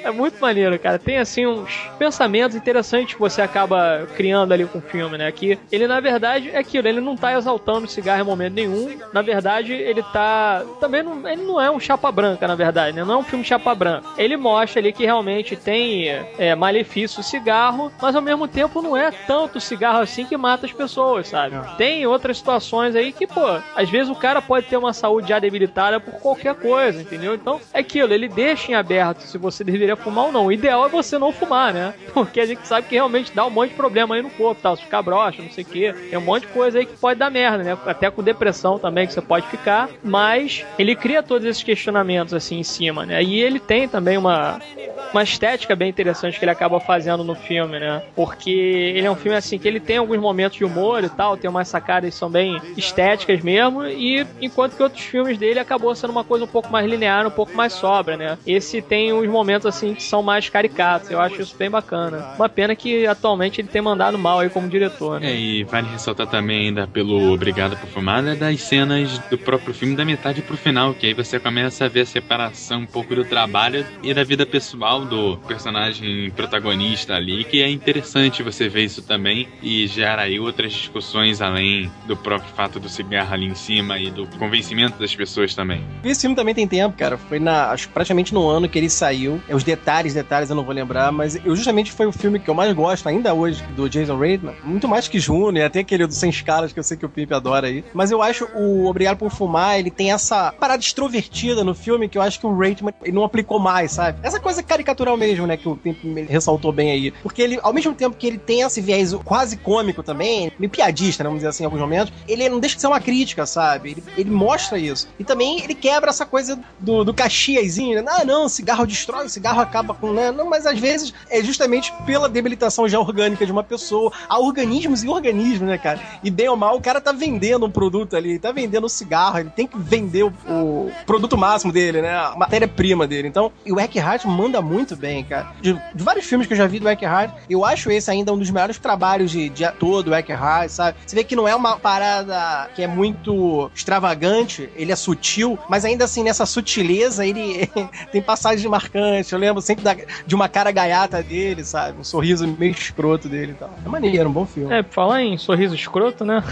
é muito maneiro, cara. Tem assim uns pensamentos interessantes que você acaba criando ali com o filme, né? Que ele, na verdade, é aquilo, ele não tá exaltando o cigarro em momento nenhum. Na verdade, ele tá também não, ele não é um chapa branca, na verdade, né? Não é um filme chapa branca. Ele mostra ali que realmente tem é, malefício o cigarro, mas ao mesmo tempo não é tanto cigarro assim que mata as pessoas, sabe? Tem outras situações aí que, pô, às vezes o cara pode ter uma saúde já debilitada por qualquer coisa, entendeu? Então é aquilo, ele deixa em aberto se você deveria fumar ou não. O ideal é você não fumar, né? Porque a gente sabe que realmente dá um monte de problema aí no corpo, tá? Ficar broxa, não sei o quê. Tem um monte de coisa aí que pode dar merda, né? Até com depressão também que você pode ficar, mas mas ele cria todos esses questionamentos assim em cima, né? E ele tem também uma, uma estética bem interessante que ele acaba fazendo no filme, né? Porque ele é um filme assim que ele tem alguns momentos de humor e tal, tem umas sacadas que são bem estéticas mesmo, e enquanto que outros filmes dele acabou sendo uma coisa um pouco mais linear, um pouco mais sobra, né? Esse tem uns momentos assim que são mais caricatos, eu acho isso bem bacana. Uma pena que atualmente ele tem mandado mal aí como diretor, né?
É, e vale ressaltar também ainda pelo Obrigado por Fumar, né, das cenas do próprio filme da metade pro final, que aí você começa a ver a separação um pouco do trabalho e da vida pessoal do personagem protagonista ali, que é interessante você ver isso também e gera aí outras discussões além do próprio fato do cigarro ali em cima e do convencimento das pessoas também.
Esse filme também tem tempo, cara. Foi na, acho praticamente no ano que ele saiu. É, os detalhes, detalhes eu não vou lembrar, mas eu justamente foi o filme que eu mais gosto ainda hoje do Jason Reitman. Muito mais que Juno, e até aquele do Sem Escalas que eu sei que o Pimp adora aí. Mas eu acho o Obrigado por Fumar, ele tem essa parada extrovertida no filme que eu acho que o Reitman não aplicou mais, sabe? Essa coisa caricatural mesmo, né, que o Pimp ressaltou bem aí. Porque ele, ao mesmo tempo que ele tem esse viés quase cômico também, meio piadista, né, vamos dizer assim, em alguns momentos, ele não deixa de ser uma crítica, sabe? Ele, ele mostra isso. E também ele quebra essa coisa do, do caxiazinho, né? Ah, não, cigarro destrói, cigarro acaba com, né? Não, mas às vezes é justamente pela debilitação já orgânica de uma pessoa. Há organismos e organismos, né, cara? E bem ou mal, o cara tá vendendo um produto ali, tá vendendo um cigarro, ele tem que vender o, o produto máximo dele, né? A matéria-prima dele. Então, e o Eckhart manda muito bem, cara. De, de, vários filmes que eu já vi do Eckhart, eu acho esse ainda um dos melhores trabalhos de, de ator do Eckhart, sabe? Você vê que não é uma parada que é muito extravagante, ele é sutil, mas ainda assim, nessa sutileza, ele, tem passagens marcantes. Eu lembro sempre da, de uma cara gaiata dele, sabe? Um sorriso meio escroto dele e tal. É maneiro, um bom filme.
É, pra falar em sorriso escroto, né?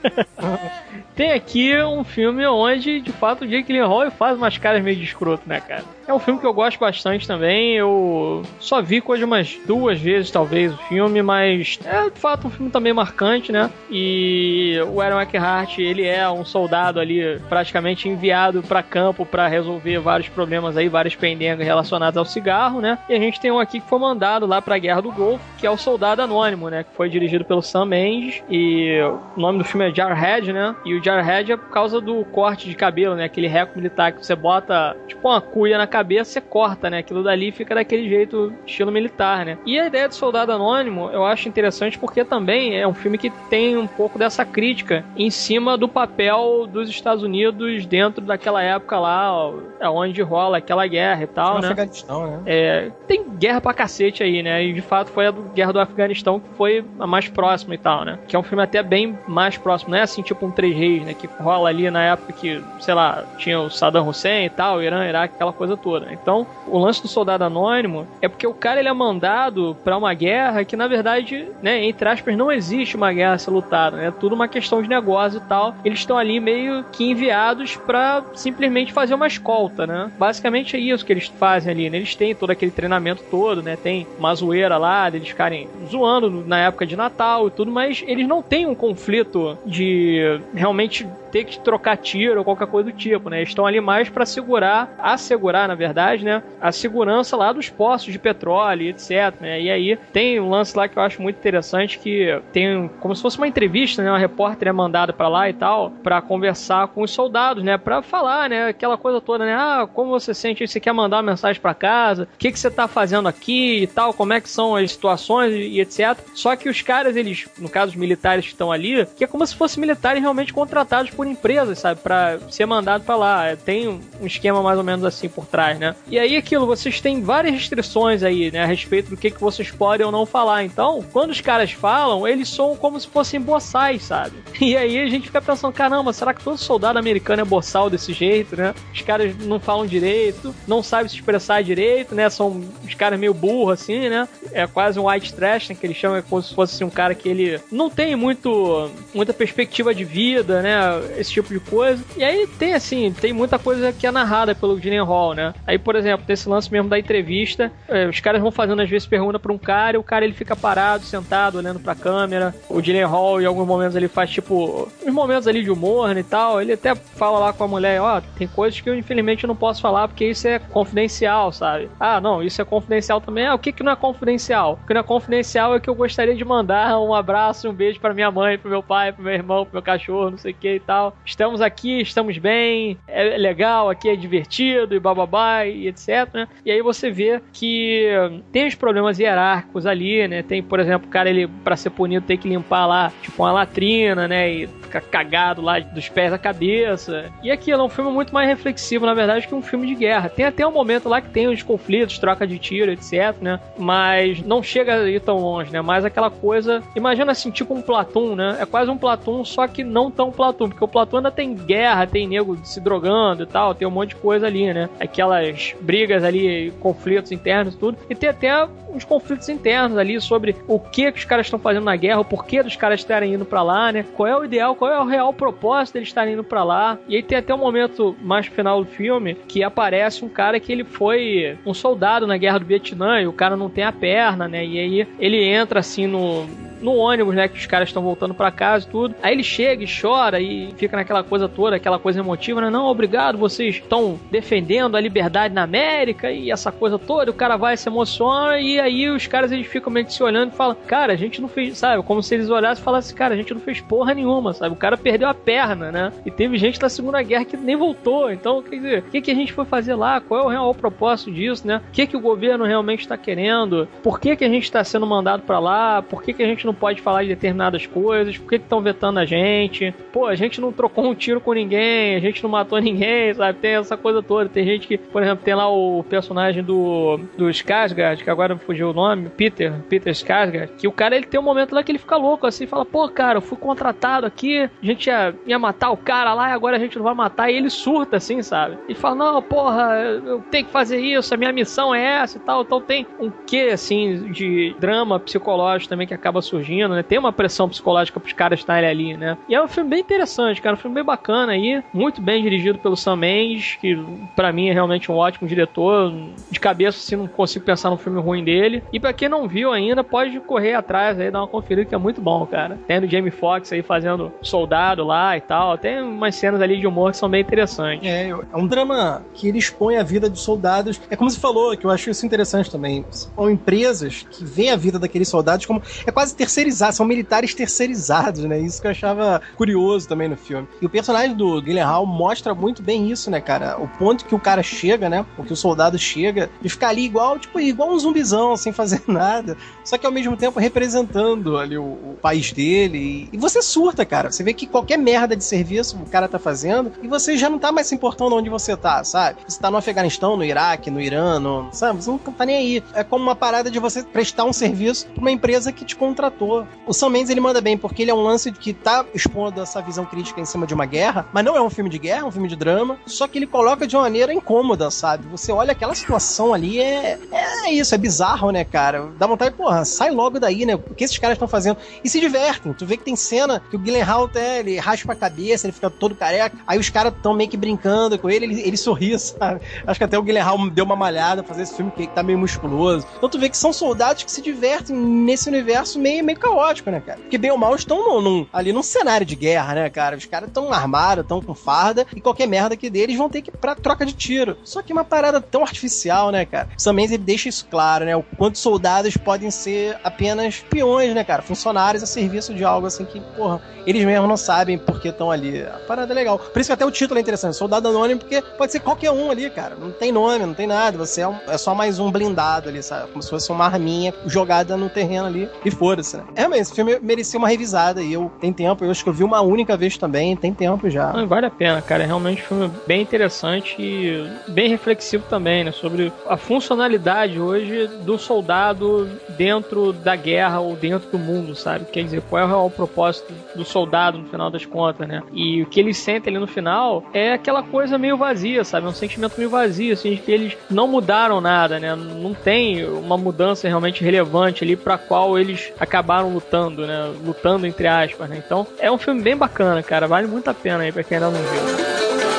tem aqui um filme onde, de fato, o Jake Gyllenhaal faz umas caras meio de escroto, né, cara? É um filme que eu gosto bastante também. Eu só vi coisa umas duas vezes, talvez, o filme, mas é de fato um filme também marcante, né? E o Aaron Eckhart, ele é um soldado ali, praticamente enviado para campo para resolver vários problemas aí, várias pendengas relacionadas ao cigarro, né? E a gente tem um aqui que foi mandado lá para a Guerra do Golfo, que é o Soldado Anônimo, né? Que foi dirigido pelo Sam Mendes e o nome do filme é Jarhead, né? E o Jarhead é por causa do corte de cabelo, né? Aquele reco militar que você bota tipo uma cuia na cabeça você corta, né? Aquilo dali fica daquele jeito, estilo militar, né? E a ideia do Soldado Anônimo eu acho interessante porque também é um filme que tem um pouco dessa crítica em cima do papel dos Estados Unidos dentro daquela época lá, onde rola aquela guerra e tal, né?
Afeganistão, né?
É, tem guerra pra cacete aí, né? E de fato foi a do guerra do Afeganistão que foi a mais próxima e tal, né? Que é um filme até bem mais próximo, não é assim tipo um Três Reis, né? Que rola ali na época que, sei lá, tinha o Saddam Hussein e tal, Irã, Iraque, aquela coisa toda. Então, o lance do soldado anônimo é porque o cara ele é mandado para uma guerra que na verdade, né, entre aspas, não existe uma guerra a ser lutada, né? É tudo uma questão de negócio e tal. Eles estão ali meio que enviados para simplesmente fazer uma escolta, né? Basicamente é isso que eles fazem ali, né? Eles têm todo aquele treinamento todo, né? Tem uma zoeira lá, deles ficarem zoando na época de Natal e tudo, mas eles não têm um conflito de realmente realmente ter que trocar tiro ou qualquer coisa do tipo, né? Eles estão ali mais para segurar, assegurar, na verdade, né? A segurança lá dos postos de petróleo, etc. Né? E aí tem um lance lá que eu acho muito interessante que tem como se fosse uma entrevista, né? Uma repórter é mandada para lá e tal para conversar com os soldados, né? Para falar, né? Aquela coisa toda, né? Ah, como você sente? Você quer mandar uma mensagem para casa? O que que você tá fazendo aqui e tal? Como é que são as situações e etc. Só que os caras, eles, no caso os militares que estão ali, que é como se fossem militares realmente contratados por empresas, sabe? Para ser mandado para lá. Tem um esquema mais ou menos assim por trás, né? E aí aquilo, vocês têm várias restrições aí, né? A respeito do que, que vocês podem ou não falar. Então, quando os caras falam, eles são como se fossem boçais, sabe? E aí a gente fica pensando, caramba, será que todo soldado americano é boçal desse jeito, né? Os caras não falam direito, não sabem se expressar direito, né? São os caras meio burros, assim, né? É quase um white trash, né? Que eles chamam é como se fosse assim, um cara que ele não tem muito muita perspectiva de vida, né? Esse tipo de coisa. E aí tem assim, tem muita coisa que é narrada pelo Hall, né? Aí, por exemplo, nesse lance mesmo da entrevista, é, os caras vão fazendo às vezes pergunta pra um cara e o cara ele fica parado, sentado, olhando pra câmera. O Hall, em alguns momentos, ele faz tipo, uns momentos ali de humor né, e tal. Ele até fala lá com a mulher: Ó, oh, tem coisas que eu infelizmente não posso falar porque isso é confidencial, sabe? Ah, não, isso é confidencial também. Ah, o que que não é confidencial? O que não é confidencial é que eu gostaria de mandar um abraço, um beijo para minha mãe, pro meu pai, pro meu irmão, pro meu cachorro, não sei o que e tal estamos aqui, estamos bem, é legal, aqui é divertido e bababá e etc, né? E aí você vê que tem os problemas hierárquicos ali, né? Tem, por exemplo, o cara, ele, pra ser punido, tem que limpar lá, tipo, uma latrina, né? E ficar cagado lá dos pés à cabeça. E aquilo é um filme muito mais reflexivo, na verdade, que um filme de guerra. Tem até um momento lá que tem os conflitos, troca de tiro, etc, né? Mas não chega aí tão longe, né? Mais aquela coisa, imagina assim, tipo um Platum, né? É quase um Platum, só que não tão Platum, porque o Platum ainda tem guerra, tem nego se drogando e tal, tem um monte de coisa ali, né? Aquelas brigas ali, conflitos internos tudo. E tem até uns conflitos internos ali sobre o que, que os caras estão fazendo na guerra, o porquê dos caras estarem indo para lá, né? Qual é o ideal, qual é o real propósito deles estarem indo para lá. E aí tem até um momento mais pro final do filme que aparece um cara que ele foi um soldado na guerra do Vietnã e o cara não tem a perna, né? E aí ele entra assim no no ônibus, né? Que os caras estão voltando para casa e tudo. Aí ele chega e chora e fica naquela coisa toda, aquela coisa emotiva, né? Não, obrigado, vocês estão defendendo a liberdade na América e essa coisa toda. O cara vai se emociona e aí os caras eles ficam meio que se olhando e falam, cara, a gente não fez, sabe? Como se eles olhassem e falassem, cara, a gente não fez porra nenhuma, sabe? O cara perdeu a perna, né? E teve gente da Segunda Guerra que nem voltou. Então, quer dizer, o que, que a gente foi fazer lá? Qual é o real propósito disso, né? O que, que o governo realmente está querendo? Por que, que a gente está sendo mandado para lá? Por que, que a gente não não pode falar de determinadas coisas, por que estão vetando a gente? Pô, a gente não trocou um tiro com ninguém, a gente não matou ninguém, sabe? Tem essa coisa toda. Tem gente que, por exemplo, tem lá o personagem do, do Skarsgård, que agora me fugiu o nome, Peter, Peter Skarsgård, que o cara ele tem um momento lá que ele fica louco assim, fala, pô, cara, eu fui contratado aqui, a gente ia, ia matar o cara lá e agora a gente não vai matar, e ele surta assim, sabe? E fala, não, porra, eu tenho que fazer isso, a minha missão é essa e tal. Então tem um quê, assim, de drama psicológico também que acaba surgindo, né? Tem uma pressão psicológica pros caras estarem ali, né? E é um filme bem interessante, cara, um filme bem bacana aí, muito bem dirigido pelo Sam Mendes, que para mim é realmente um ótimo diretor. De cabeça, assim, não consigo pensar num filme ruim dele. E para quem não viu ainda, pode correr atrás aí, dar uma conferida que é muito bom, cara. Tem o Jamie Foxx aí fazendo soldado lá e tal. Tem umas cenas ali de humor que são bem interessantes.
É, é um drama que ele expõe a vida dos soldados. É como você falou, que eu acho isso interessante também. São empresas que veem a vida daqueles soldados como. É quase terceirizado, são militares terceirizados, né? Isso que eu achava curioso também no filme. E o personagem do Hall mostra muito bem isso, né, cara? O ponto que o cara chega, né? O que o soldado chega, de ficar ali igual, tipo, igual um zumbizão, sem fazer nada. Só que ao mesmo tempo representando ali o, o país dele. E, você surta, cara. Você vê que qualquer merda de serviço o cara tá fazendo e você já não tá mais se importando onde você tá, sabe? Você tá no Afeganistão, no Iraque, no Irã, no, sabe? Você não tá nem aí. É como uma parada de você prestar um serviço pra uma empresa que te contratou. O Sam Mendes, ele manda bem, porque ele é um lance que tá expondo essa visão crítica em cima de uma guerra, mas não é um filme de guerra, é um filme de drama, só que ele coloca de uma maneira incômoda, sabe? Você olha aquela situação ali, é, é isso, é bizarro, né, cara? Dá vontade, porra, sai logo daí, né? O que esses caras estão fazendo? E se divertem. Tu vê que tem cena que o Gyllenhaal até, ele raspa a cabeça, ele fica todo careca, aí os caras estão meio que brincando com ele, ele, ele sorri, sabe? Acho que até o Gyllenhaal deu uma malhada fazer esse filme que tá meio musculoso. Então tu vê que são soldados que se divertem nesse universo meio, meio caótico, né, cara? Porque bem ou mal estão num, ali num cenário de guerra, né, cara? Os caras estão armados, estão com farda, e qualquer merda que deles vão ter que ir pra troca de tiro. Só que uma parada tão artificial, né, cara? Sam Mendes, ele deixa isso claro, né? O quanto soldados podem ser apenas peões, né, cara? Funcionários a serviço de algo assim que, porra, eles mesmos não sabem por que estão ali. A parada é legal. Por isso que até o título é interessante, Soldado Anônimo, porque pode ser qualquer um ali, cara. Não tem nome, não tem nada. Você é, um, é só mais um blindado ali, sabe? Como se fosse uma arminha jogada no terreno ali e foda-se, né? É, mas esse filme merecia uma revisada e eu tem tempo, eu acho que eu vi uma única vez também, tem tempo já.
Não, vale a pena, cara. É realmente um filme bem interessante e bem reflexivo também, né? Sobre a funcionalidade hoje do soldado dentro da guerra ou dentro do mundo, sabe? Quer dizer, qual é o propósito do soldado no final das contas, né? E o que ele sente ali no final é aquela coisa meio vazia, sabe? É um sentimento meio vazio, assim, de que eles não mudaram nada, né? Não tem uma mudança realmente relevante ali para qual eles acabaram lutando, né? Lutando entre aspas, né? Então, é um filme bem bacana, cara. Vale muito a pena aí pra quem ainda não viu.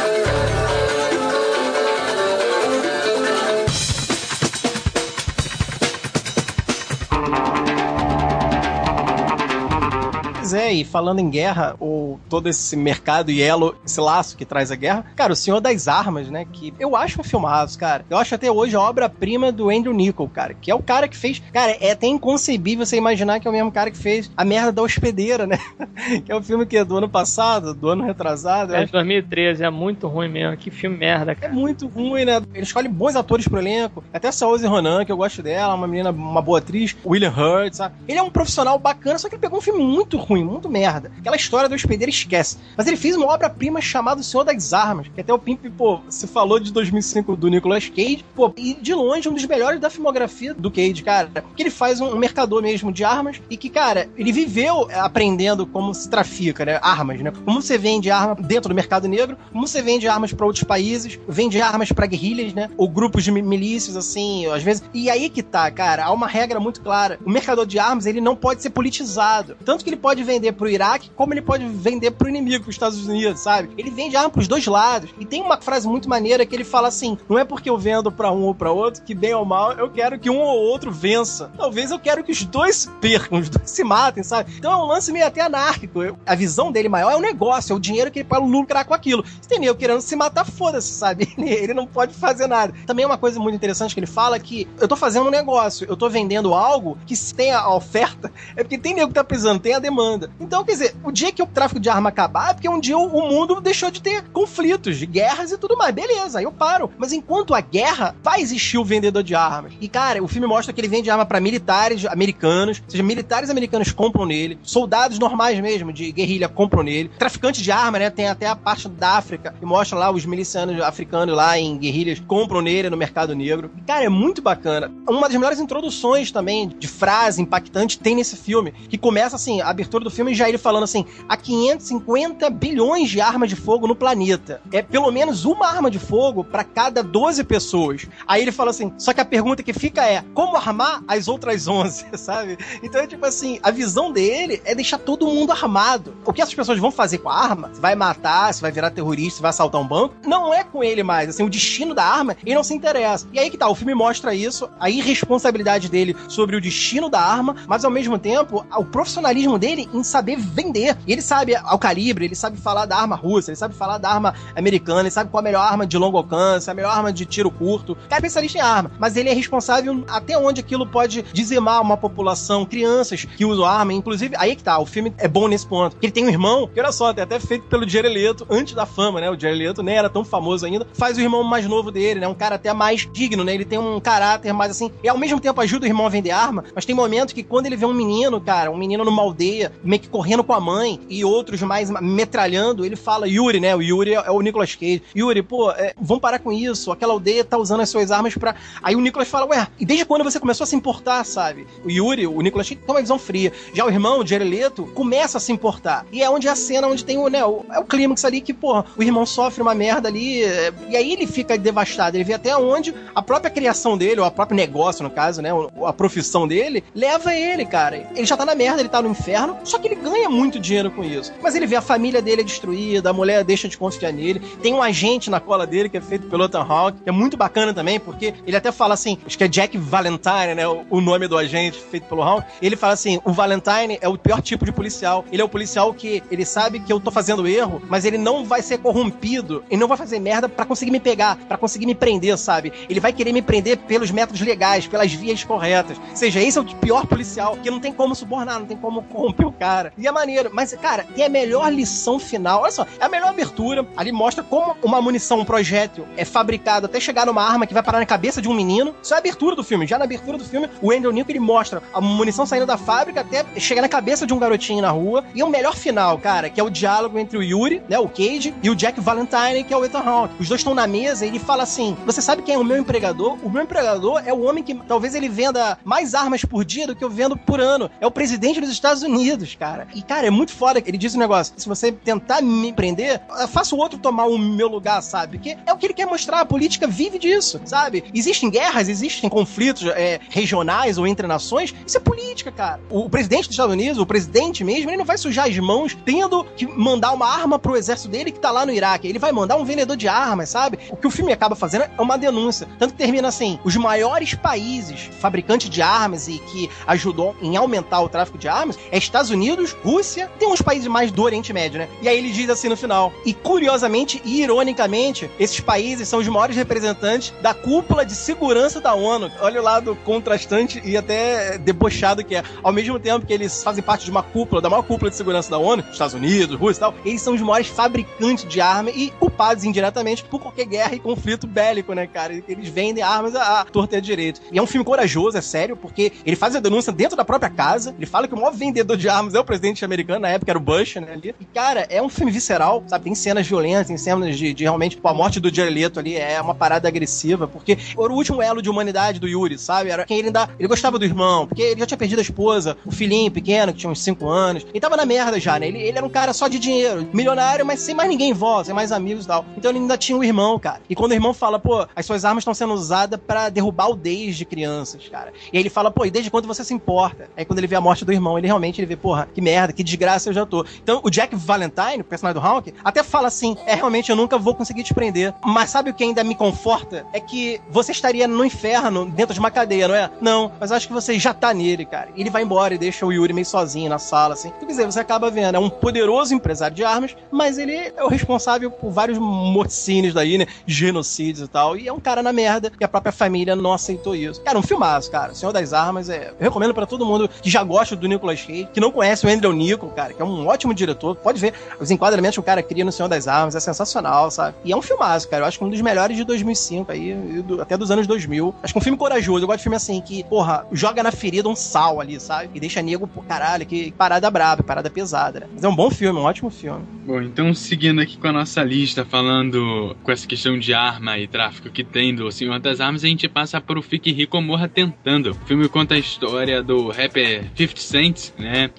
É, e falando em guerra, ou todo esse mercado e elo, esse laço que traz a guerra, cara, o Senhor das Armas, né, que eu acho um filmaço, cara. Eu acho até hoje a obra-prima do Andrew Nichol, cara, que é o cara que fez... Cara, é até inconcebível você imaginar que é o mesmo cara que fez a merda da Hospedeira, né? que é o filme que é do ano passado, do ano retrasado.
É, de 2013, é muito ruim mesmo. Que filme merda, cara.
É muito ruim, né? Ele escolhe bons atores pro elenco. Até a Saoirse Ronan, que eu gosto dela, uma menina, uma boa atriz. William Hurt, sabe? Ele é um profissional bacana, só que ele pegou um filme muito ruim, muito merda. Aquela história do hospedeiro esquece. Mas ele fez uma obra-prima chamada O Senhor das Armas, que até o Pimp, pô, se falou de 2005 do Nicolas Cage, pô, e de longe um dos melhores da filmografia do Cage, cara. Que ele faz um, um mercador mesmo de armas e que, cara, ele viveu aprendendo como se trafica, né? Armas, né? Como você vende arma dentro do mercado negro, como você vende armas para outros países, vende armas para guerrilhas, né? Ou grupos de milícias, assim, às vezes. E aí que tá, cara, há uma regra muito clara. O mercador de armas, ele não pode ser politizado. Tanto que ele pode vender pro Iraque, como ele pode vender pro inimigo, pros Estados Unidos, sabe? Ele vende arma pros dois lados. E tem uma frase muito maneira que ele fala assim: não é porque eu vendo para um ou para outro que, bem ou mal, eu quero que um ou outro vença. Talvez eu quero que os dois percam, os dois se matem, sabe? Então é um lance meio até anárquico. A visão dele maior é o negócio, é o dinheiro que ele pode lucrar com aquilo. Se tem nego querendo se matar, foda-se, sabe? Ele, ele não pode fazer nada. Também é uma coisa muito interessante que ele fala que eu tô fazendo um negócio, eu tô vendendo algo que se tem a oferta, é porque tem nego que tá precisando, tem a demanda. Ainda. Então, quer dizer, o dia que o tráfico de arma acabar é porque um dia o, mundo deixou de ter conflitos, de guerras e tudo mais. Beleza, aí eu paro. Mas enquanto a guerra, vai existir o vendedor de armas. E, cara, o filme mostra que ele vende arma para militares americanos, ou seja, militares americanos compram nele, soldados normais mesmo, de guerrilha, compram nele. Traficante de arma, né? Tem até a parte da África, que mostra lá os milicianos africanos lá em guerrilhas, compram nele no mercado negro. E, cara, é muito bacana. Uma das melhores introduções também de frase impactante tem nesse filme, que começa assim, a abertura do filme já ele falando assim, há 550 bilhões de armas de fogo no planeta. É pelo menos uma arma de fogo para cada 12 pessoas. Aí ele fala assim, só que a pergunta que fica é, como armar as outras 11, sabe? Então, tipo assim, a visão dele é deixar todo mundo armado. O que essas pessoas vão fazer com a arma? Vai matar, se vai virar terrorista, se vai assaltar um banco? Não é com ele mais. Assim, o destino da arma, ele não se interessa. E aí que tá, o filme mostra isso, a irresponsabilidade dele sobre o destino da arma, mas ao mesmo tempo, o profissionalismo dele em saber vender. E ele sabe ao calibre, ele sabe falar da arma russa, ele sabe falar da arma americana, ele sabe qual a melhor arma de longo alcance, a melhor arma de tiro curto. O cara é especialista em arma, mas ele é responsável até onde aquilo pode dizimar uma população, crianças que usam arma, inclusive, aí que tá, o filme é bom nesse ponto. Ele tem um irmão, que olha só, tem até feito pelo Jared Leto, antes da fama, né? O Jared Leto nem era tão famoso ainda, faz o irmão mais novo dele, né? Um cara até mais digno, né? Ele tem um caráter mais assim, e ao mesmo tempo ajuda o irmão a vender arma, mas tem momentos que quando ele vê um menino, cara, um menino numa aldeia, meio que correndo com a mãe, e outros mais metralhando, ele fala, Yuri, né? O Yuri é o Nicolas Cage. Yuri, pô, é, vamos parar com isso, aquela aldeia tá usando as suas armas para Aí o Nicolas fala, ué, e desde quando você começou a se importar, sabe? O Yuri, o Nicolas Cage, tem uma visão fria. Já o irmão, o Jared Leto, começa a se importar. E é onde é a cena onde tem o, né, o, é o clímax ali que, porra, o irmão sofre uma merda ali, é, e aí ele fica devastado. Ele vê até onde a própria criação dele, ou a próprio negócio, no caso, né, a profissão dele, leva ele, cara. Ele já tá na merda, ele tá no inferno, só que ele ganha muito dinheiro com isso. Mas ele vê a família dele destruída, a mulher deixa de confiar nele, tem um agente na cola dele que é feito pelo Ethan Hawke, que é muito bacana também, porque ele até fala assim, acho que é Jack Valentine, né, o nome do agente feito pelo Hawke, ele fala assim, o Valentine é o pior tipo de policial. Ele é o policial que ele sabe que eu tô fazendo erro, mas ele não vai ser corrompido e não vai fazer merda para conseguir me pegar, para conseguir me prender, sabe? Ele vai querer me prender pelos métodos legais, pelas vias corretas. Ou seja, esse é o pior policial, que não tem como subornar, não tem como corromper o cara. E é maneiro. Mas, cara, tem a melhor lição final. Olha só, é a melhor abertura. Ali mostra como uma munição, um projétil, é fabricado até chegar numa arma que vai parar na cabeça de um menino. Isso é a abertura do filme. Já na abertura do filme, o Andrew Nick ele mostra a munição saindo da fábrica até chegar na cabeça de um garotinho na rua. E o melhor final, cara, que é o diálogo entre o Yuri, né, o Cage, e o Jack Valentine, que é o Ethan Hawke. Os dois estão na mesa e ele fala assim: Você sabe quem é o meu empregador? O meu empregador é o homem que talvez ele venda mais armas por dia do que eu vendo por ano. É o presidente dos Estados Unidos, cara. E, cara, é muito foda. Ele diz um negócio: se você tentar me prender, faça o outro tomar o meu lugar, sabe? Porque é o que ele quer mostrar. A política vive disso, sabe? Existem guerras, existem conflitos é, regionais ou entre nações. Isso é política, cara. O presidente dos Estados Unidos, o presidente mesmo, ele não vai sujar as mãos tendo que mandar uma arma pro exército dele que tá lá no Iraque. Ele vai mandar um vendedor de armas, sabe? O que o filme acaba fazendo é uma denúncia. Tanto que termina assim: os maiores países fabricantes de armas e que ajudou em aumentar o tráfico de armas é Estados Unidos, Rússia, tem uns países mais do Oriente Médio, né? E aí ele diz assim no final. E curiosamente e ironicamente, esses países são os maiores representantes da cúpula de segurança da ONU. Olha o lado contrastante e até debochado que é. Ao mesmo tempo que eles fazem parte de uma cúpula, da maior cúpula de segurança da ONU, Estados Unidos, Rússia e tal, eles são os maiores fabricantes de armas e culpados indiretamente por qualquer guerra e conflito bélico, né, cara? Eles vendem armas à torta e à direito. E é um filme corajoso, é sério, porque ele faz a denúncia dentro da própria casa, ele fala que o maior vendedor de armas é o presidente americano, na época era o Bush, né, ali. E, cara, é um filme visceral, sabe? Tem cenas violentas, tem cenas de, de realmente, tipo, a morte do Jared ali é uma parada agressiva, porque era o último elo de humanidade do Yuri, sabe? Era quem ele ainda... Ele gostava do irmão, porque ele já tinha perdido a esposa, o filhinho pequeno, que tinha uns 5 anos. Ele tava na merda já, né? Ele, ele era um cara só de dinheiro, milionário, mas sem mais ninguém em voz, sem mais amigos e tal. Então ele ainda tinha um irmão, cara. E quando o irmão fala, pô, as suas armas estão sendo usadas para derrubar aldeias de crianças, cara. E aí ele fala, pô, e desde quando você se importa? Aí quando ele vê a morte do irmão, ele realmente ele vê, porra, que merda, que desgraça eu já tô. Então o Jack Valentine, o personagem do Hawk, até fala assim: é realmente eu nunca vou conseguir te prender. Mas sabe o que ainda me conforta? É que você estaria no inferno, dentro de uma cadeia, não é? Não, mas acho que você já tá nele, cara. Ele vai embora e deixa o Yuri meio sozinho na sala, assim. Quer dizer, você acaba vendo, é um poderoso empresário de armas, mas ele é o responsável por vários morticínios daí, né? Genocídios e tal. E é um cara na merda e a própria família não aceitou isso. Cara, um filmaço, cara. Senhor das Armas é. Eu recomendo para todo mundo que já gosta do Nicolas Cage, que não conhece conhece o Andrew Nichol, cara, que é um ótimo diretor. Pode ver os enquadramentos que o cara cria no Senhor das Armas, é sensacional, sabe? E é um filmaço, cara. Eu acho que um dos melhores de 2005 aí, do, até dos anos 2000. Acho que um filme corajoso. Eu gosto de filme assim, que, porra, joga na ferida um sal ali, sabe? E deixa nego, pô, caralho, que parada braba, parada pesada, né? Mas é um bom filme, um ótimo filme.
Bom, então seguindo aqui com a nossa lista, falando com essa questão de arma e tráfico que tem do Senhor das Armas, a gente passa pro Fique Rico Morra Tentando. O filme conta a história do rapper 50 Cent, né?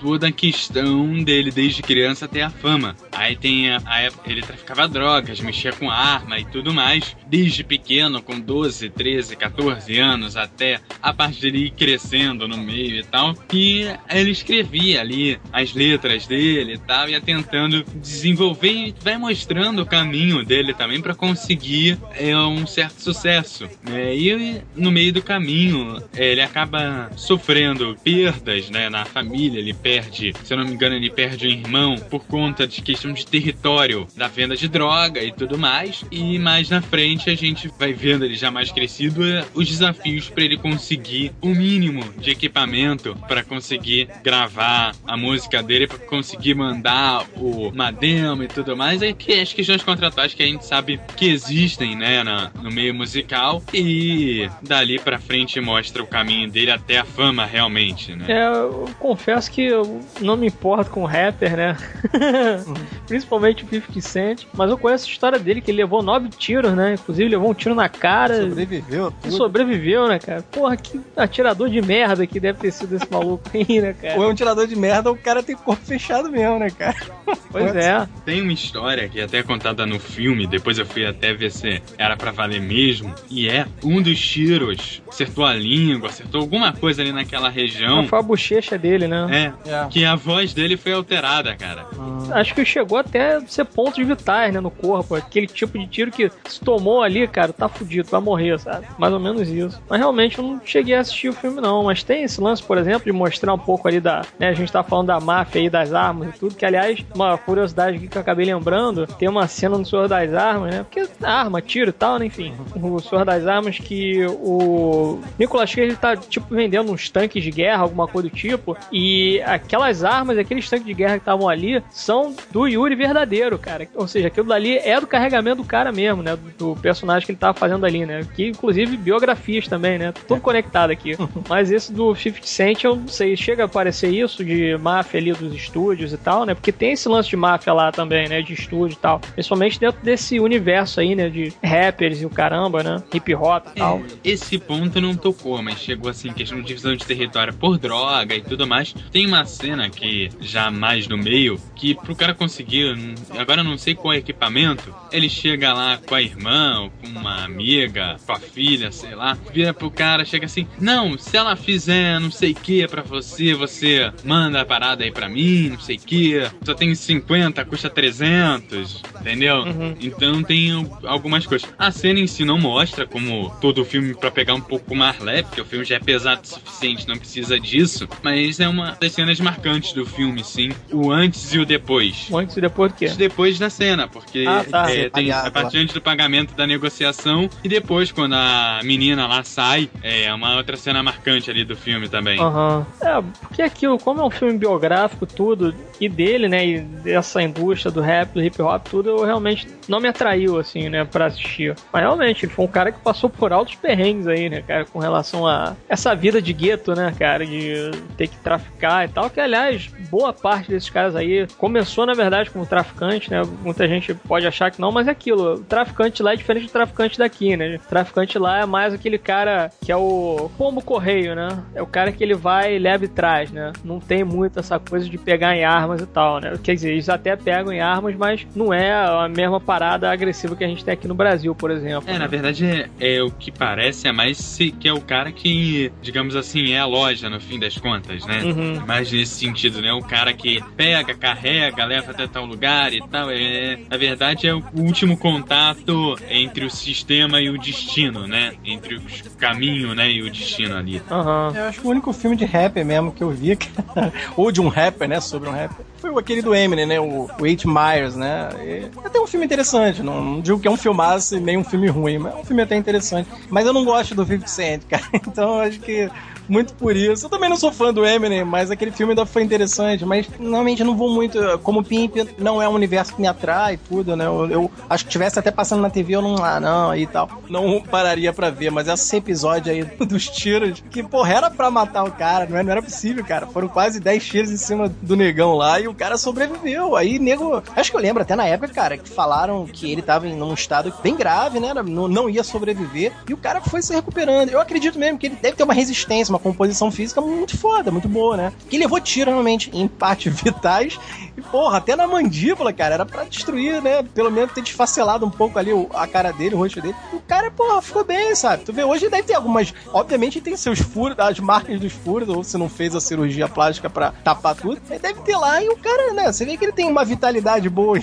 Toda a questão dele desde criança até a fama. Aí tem a, a ele traficava drogas, mexia com arma e tudo mais, desde pequeno, com 12, 13, 14 anos, até a parte dele ir crescendo no meio e tal. E ele escrevia ali as letras dele e tal, ia tentando desenvolver e vai mostrando o caminho dele também para conseguir é, um certo sucesso. Né? E no meio do caminho, ele acaba sofrendo perdas né, na família, ele perde, se eu não me engano, ele perde um irmão por conta de questão de território, da venda de droga e tudo mais. E mais na frente a gente vai vendo ele já mais crescido é, os desafios para ele conseguir o mínimo de equipamento para conseguir gravar a música dele, para conseguir mandar o Madema e tudo mais. Aí que as questões contratuais que a gente sabe que existem, né, na, no meio musical e dali para frente mostra o caminho dele até a fama realmente, né?
É, eu confesso que eu não me importo com rapper, né? Principalmente o 50 Cent. Mas eu conheço a história dele, que ele levou nove tiros, né? Inclusive levou um tiro na cara.
Sobreviveu.
E sobreviveu, né, cara? Porra, que atirador de merda que deve ter sido esse maluco aí, né, cara?
Ou é um tirador de merda, ou o cara tem corpo fechado mesmo, né, cara?
Pois é.
Tem uma história que é até contada no filme, depois eu fui até ver se era para valer mesmo, e é um dos tiros acertou a língua, acertou alguma coisa ali naquela região.
Foi a bochecha dele, né?
É, é. que a voz dele foi alterada, cara.
Hum. Acho que chegou até ser pontos vitais, né, no corpo. Aquele tipo de tiro que se tomou ali, cara, tá fudido, vai morrer, sabe? Mais ou menos isso. Mas realmente eu não cheguei a assistir o filme, não. Mas tem esse lance, por exemplo, de mostrar um pouco ali da. Né, a gente tá falando da máfia aí, das armas e tudo, que aliás, uma curiosidade que eu acabei lembrando, tem uma cena no Senhor das Armas, né? Porque arma, tiro e tal, né? Enfim. O Senhor das Armas que o Nicolas Cage tá, tipo, vendendo uns tanques de guerra, alguma coisa do tipo, e aquelas armas, aqueles tanques de guerra que estavam ali, são do Yuri verdadeiro, cara. Ou seja, aquilo dali é do carregamento do cara mesmo, né? Do personagem que ele tava fazendo ali, né? Que, inclusive, biografias também, né? Tudo conectado aqui. Mas esse do 50 Cent, eu não sei, chega a aparecer isso de máfia ali dos estúdios e tal, né? Porque tem esse lance de máfia lá também, né? De estúdio e tal. Principalmente dentro desse universo aí, né? De rappers e o caramba, né? Hip hop e tal.
É, esse ponto não tocou, mas chegou assim, questão de divisão de território por droga e tudo mais. Tem uma cena que, já mais no meio, que pro cara conseguir, agora eu não sei qual é equipamento, ele chega lá com a irmã, com uma amiga, com a filha, sei lá, vira pro cara, chega assim, não, se ela fizer não sei o que pra você, você manda a parada aí pra mim, não sei o que, só tem 50, custa 300, entendeu? Uhum. Então tem algumas coisas. A cena em si não mostra como todo o filme para pegar um pouco mais leve, porque o filme já é pesado o suficiente, não precisa disso, mas é uma das cenas marcantes do filme, sim. O antes e o depois.
O antes e depois do quê?
Depois da cena, porque
ah, tá.
é, tem a parte antes do pagamento da negociação e depois quando a menina lá sai, é uma outra cena marcante ali do filme também.
Aham. Uhum. É, porque aquilo, como é um filme biográfico, tudo, e dele, né, e dessa indústria do rap, do hip hop, tudo, eu realmente não me atraiu, assim, né, pra assistir. Mas realmente, ele foi um cara que passou por altos perrengues aí, né, cara, com relação a essa vida de gueto, né, cara, de ter que traficar e tal, que aliás, boa parte desses caras aí começou, na verdade, como traficante, né, muita gente pode achar que não, mas é aquilo, o traficante lá é diferente do traficante daqui, né, o traficante lá é mais aquele cara que é o pombo correio, né, é o cara que ele vai e leva e traz, né, não tem muito essa coisa de pegar em armas e tal, né, quer dizer, eles até pegam em armas, mas não é a mesma parada agressiva que a gente tem aqui no Brasil, por exemplo.
É,
né?
na verdade, é, é, o que parece é mais que é o cara que, digamos assim, é a loja no fim das contas, né? Uhum. Mais nesse sentido, né? O cara que pega, carrega, leva até tal lugar e tal. É, na verdade, é o último contato entre o sistema e o destino, né? Entre o caminho, né? E o destino ali.
Uhum. Eu acho que o único filme de rapper mesmo que eu vi, ou de um rapper, né? Sobre um rapper, foi aquele do Eminem, né? O, o Eight Myers, né? E é até um filme interessante. Não, não, digo que é um filmaço e nem um filme ruim, mas é um filme até interessante. Mas eu não gosto do 50 Cent, cara. Então eu acho que muito por isso. Eu também não sou fã do Eminem, mas aquele filme ainda foi interessante. Mas normalmente eu não vou muito. Como Pimp não é um universo que me atrai, tudo, né? Eu, eu acho que tivesse até passando na TV, eu não. Ah, não, e tal. Não pararia pra ver, mas esse episódio aí dos tiros, que, porra, era pra matar o cara, não, é, não era possível, cara. Foram quase 10 tiros em cima do negão lá e o cara sobreviveu. Aí, nego. Acho que eu lembro até na época, cara, que falaram que ele tava em um estado bem grave, né? Não, não ia sobreviver. E o cara foi se recuperando. Eu acredito mesmo que ele deve ter uma resistência, uma composição física muito foda, muito boa, né? Que levou tiro, realmente, em partes vitais. E, porra, até na mandíbula, cara, era pra destruir, né? Pelo menos ter desfacelado um pouco ali a cara dele, o rosto dele. O cara, porra, ficou bem, sabe? Tu vê, hoje deve ter algumas. Obviamente tem seus furos, as marcas dos furos, ou se não fez a cirurgia plástica pra tapar tudo. Deve ter lá e o cara, né? Você vê que ele tem uma vitalidade boa.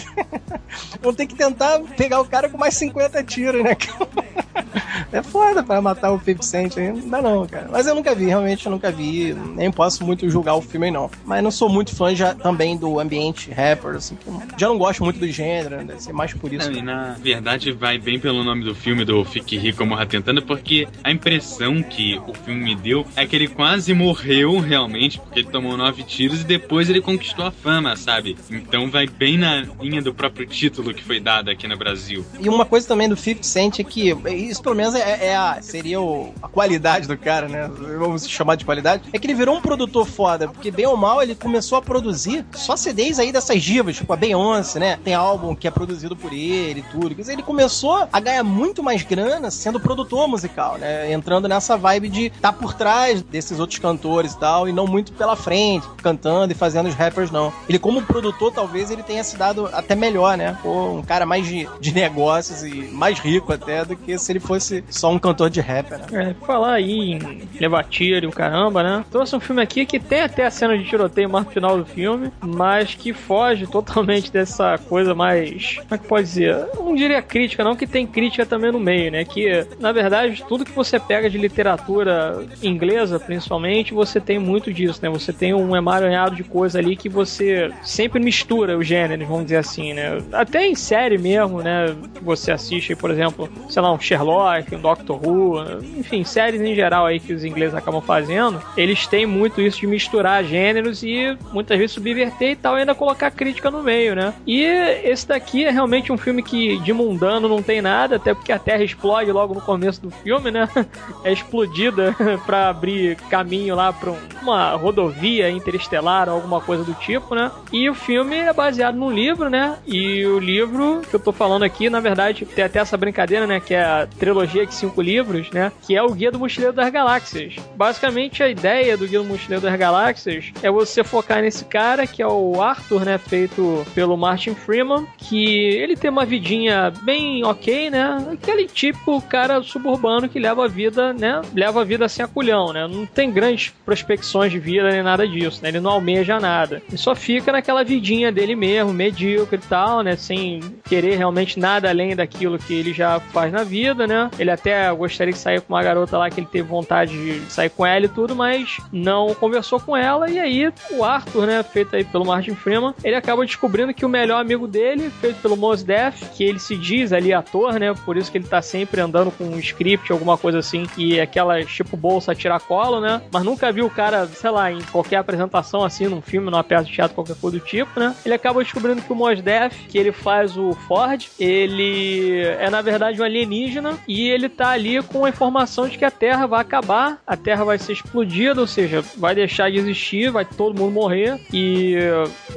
Vão ter que tentar pegar o cara com mais 50 tiros, né? é foda pra matar o 50 Cent aí. Não dá não, cara. Mas eu nunca vi, realmente eu nunca vi. Nem posso muito julgar o filme, não. Mas não sou muito fã já também do ambiente rapper, assim. já não gosto muito do gênero, né? deve ser mais por isso.
Não, na verdade vai bem pelo nome do filme, do Fique Rico Morra Tentando, porque a impressão que o filme me deu é que ele quase morreu realmente, porque ele tomou nove tiros e depois ele conquistou a fama, sabe? Então vai bem na linha do próprio título que foi dado aqui no Brasil.
E uma coisa também do 50 Cent é que isso pelo menos é, é a, seria o, a qualidade do cara, né? Vamos chamar de qualidade. É que ele virou um produtor foda, porque bem ou mal ele começou a produzir só Aí dessas divas, tipo a Beyoncé, né? Tem álbum que é produzido por ele e tudo. Quer dizer, ele começou a ganhar muito mais grana sendo produtor musical, né? Entrando nessa vibe de estar tá por trás desses outros cantores e tal, e não muito pela frente, cantando e fazendo os rappers, não. Ele, como produtor, talvez ele tenha se dado até melhor, né? Pô, um cara mais de, de negócios e mais rico até do que se ele fosse só um cantor de rap, né?
É, falar aí em levar tiro e o caramba, né? Trouxe um filme aqui que tem até a cena de tiroteio mais no final do filme, mas que foge totalmente dessa coisa mais. Como é que pode dizer? Eu não diria crítica, não, que tem crítica também no meio, né? Que, na verdade, tudo que você pega de literatura inglesa, principalmente, você tem muito disso, né? Você tem um emaranhado de coisa ali que você sempre mistura os gêneros, vamos dizer assim, né? Até em série mesmo, né? Você assiste, por exemplo, sei lá, um Sherlock, um Doctor Who, enfim, séries em geral aí que os ingleses acabam fazendo, eles têm muito isso de misturar gêneros e muitas vezes subverter e tal, e ainda colocar crítica no meio, né? E esse daqui é realmente um filme que de mundano não tem nada, até porque a Terra explode logo no começo do filme, né? É explodida para abrir caminho lá para uma rodovia interestelar ou alguma coisa do tipo, né? E o filme é baseado num livro, né? E o livro que eu tô falando aqui, na verdade, tem até essa brincadeira, né? Que é a trilogia de cinco livros, né? Que é o Guia do Mochileiro das Galáxias. Basicamente, a ideia do Guia do Mochileiro das Galáxias é você focar nesse cara, que é o Arthur, né? Feito pelo Martin Freeman, que ele tem uma vidinha bem ok, né? Aquele tipo cara suburbano que leva a vida, né? Leva a vida assim a culhão, né? Não tem grandes prospecções de vida nem nada disso, né? Ele não almeja nada. Ele só fica naquela vidinha dele mesmo, medíocre e tal, né? Sem querer realmente nada além daquilo que ele já faz na vida, né? Ele até gostaria de sair com uma garota lá que ele teve vontade de sair com ela e tudo, mas não conversou com ela. E aí o Arthur, né? Feito aí pelo Martin Freeman, ele acaba descobrindo que o melhor amigo dele, feito pelo Mos Def, que ele se diz ali ator, né? Por isso que ele tá sempre andando com um script, alguma coisa assim, e aquela tipo bolsa tiracolo, né? Mas nunca viu o cara, sei lá, em qualquer apresentação assim, num filme, numa peça de teatro, qualquer coisa do tipo, né? Ele acaba descobrindo que o Mos Def, que ele faz o Ford, ele é na verdade um alienígena e ele tá ali com a informação de que a Terra vai acabar, a Terra vai ser explodida, ou seja, vai deixar de existir, vai todo mundo morrer e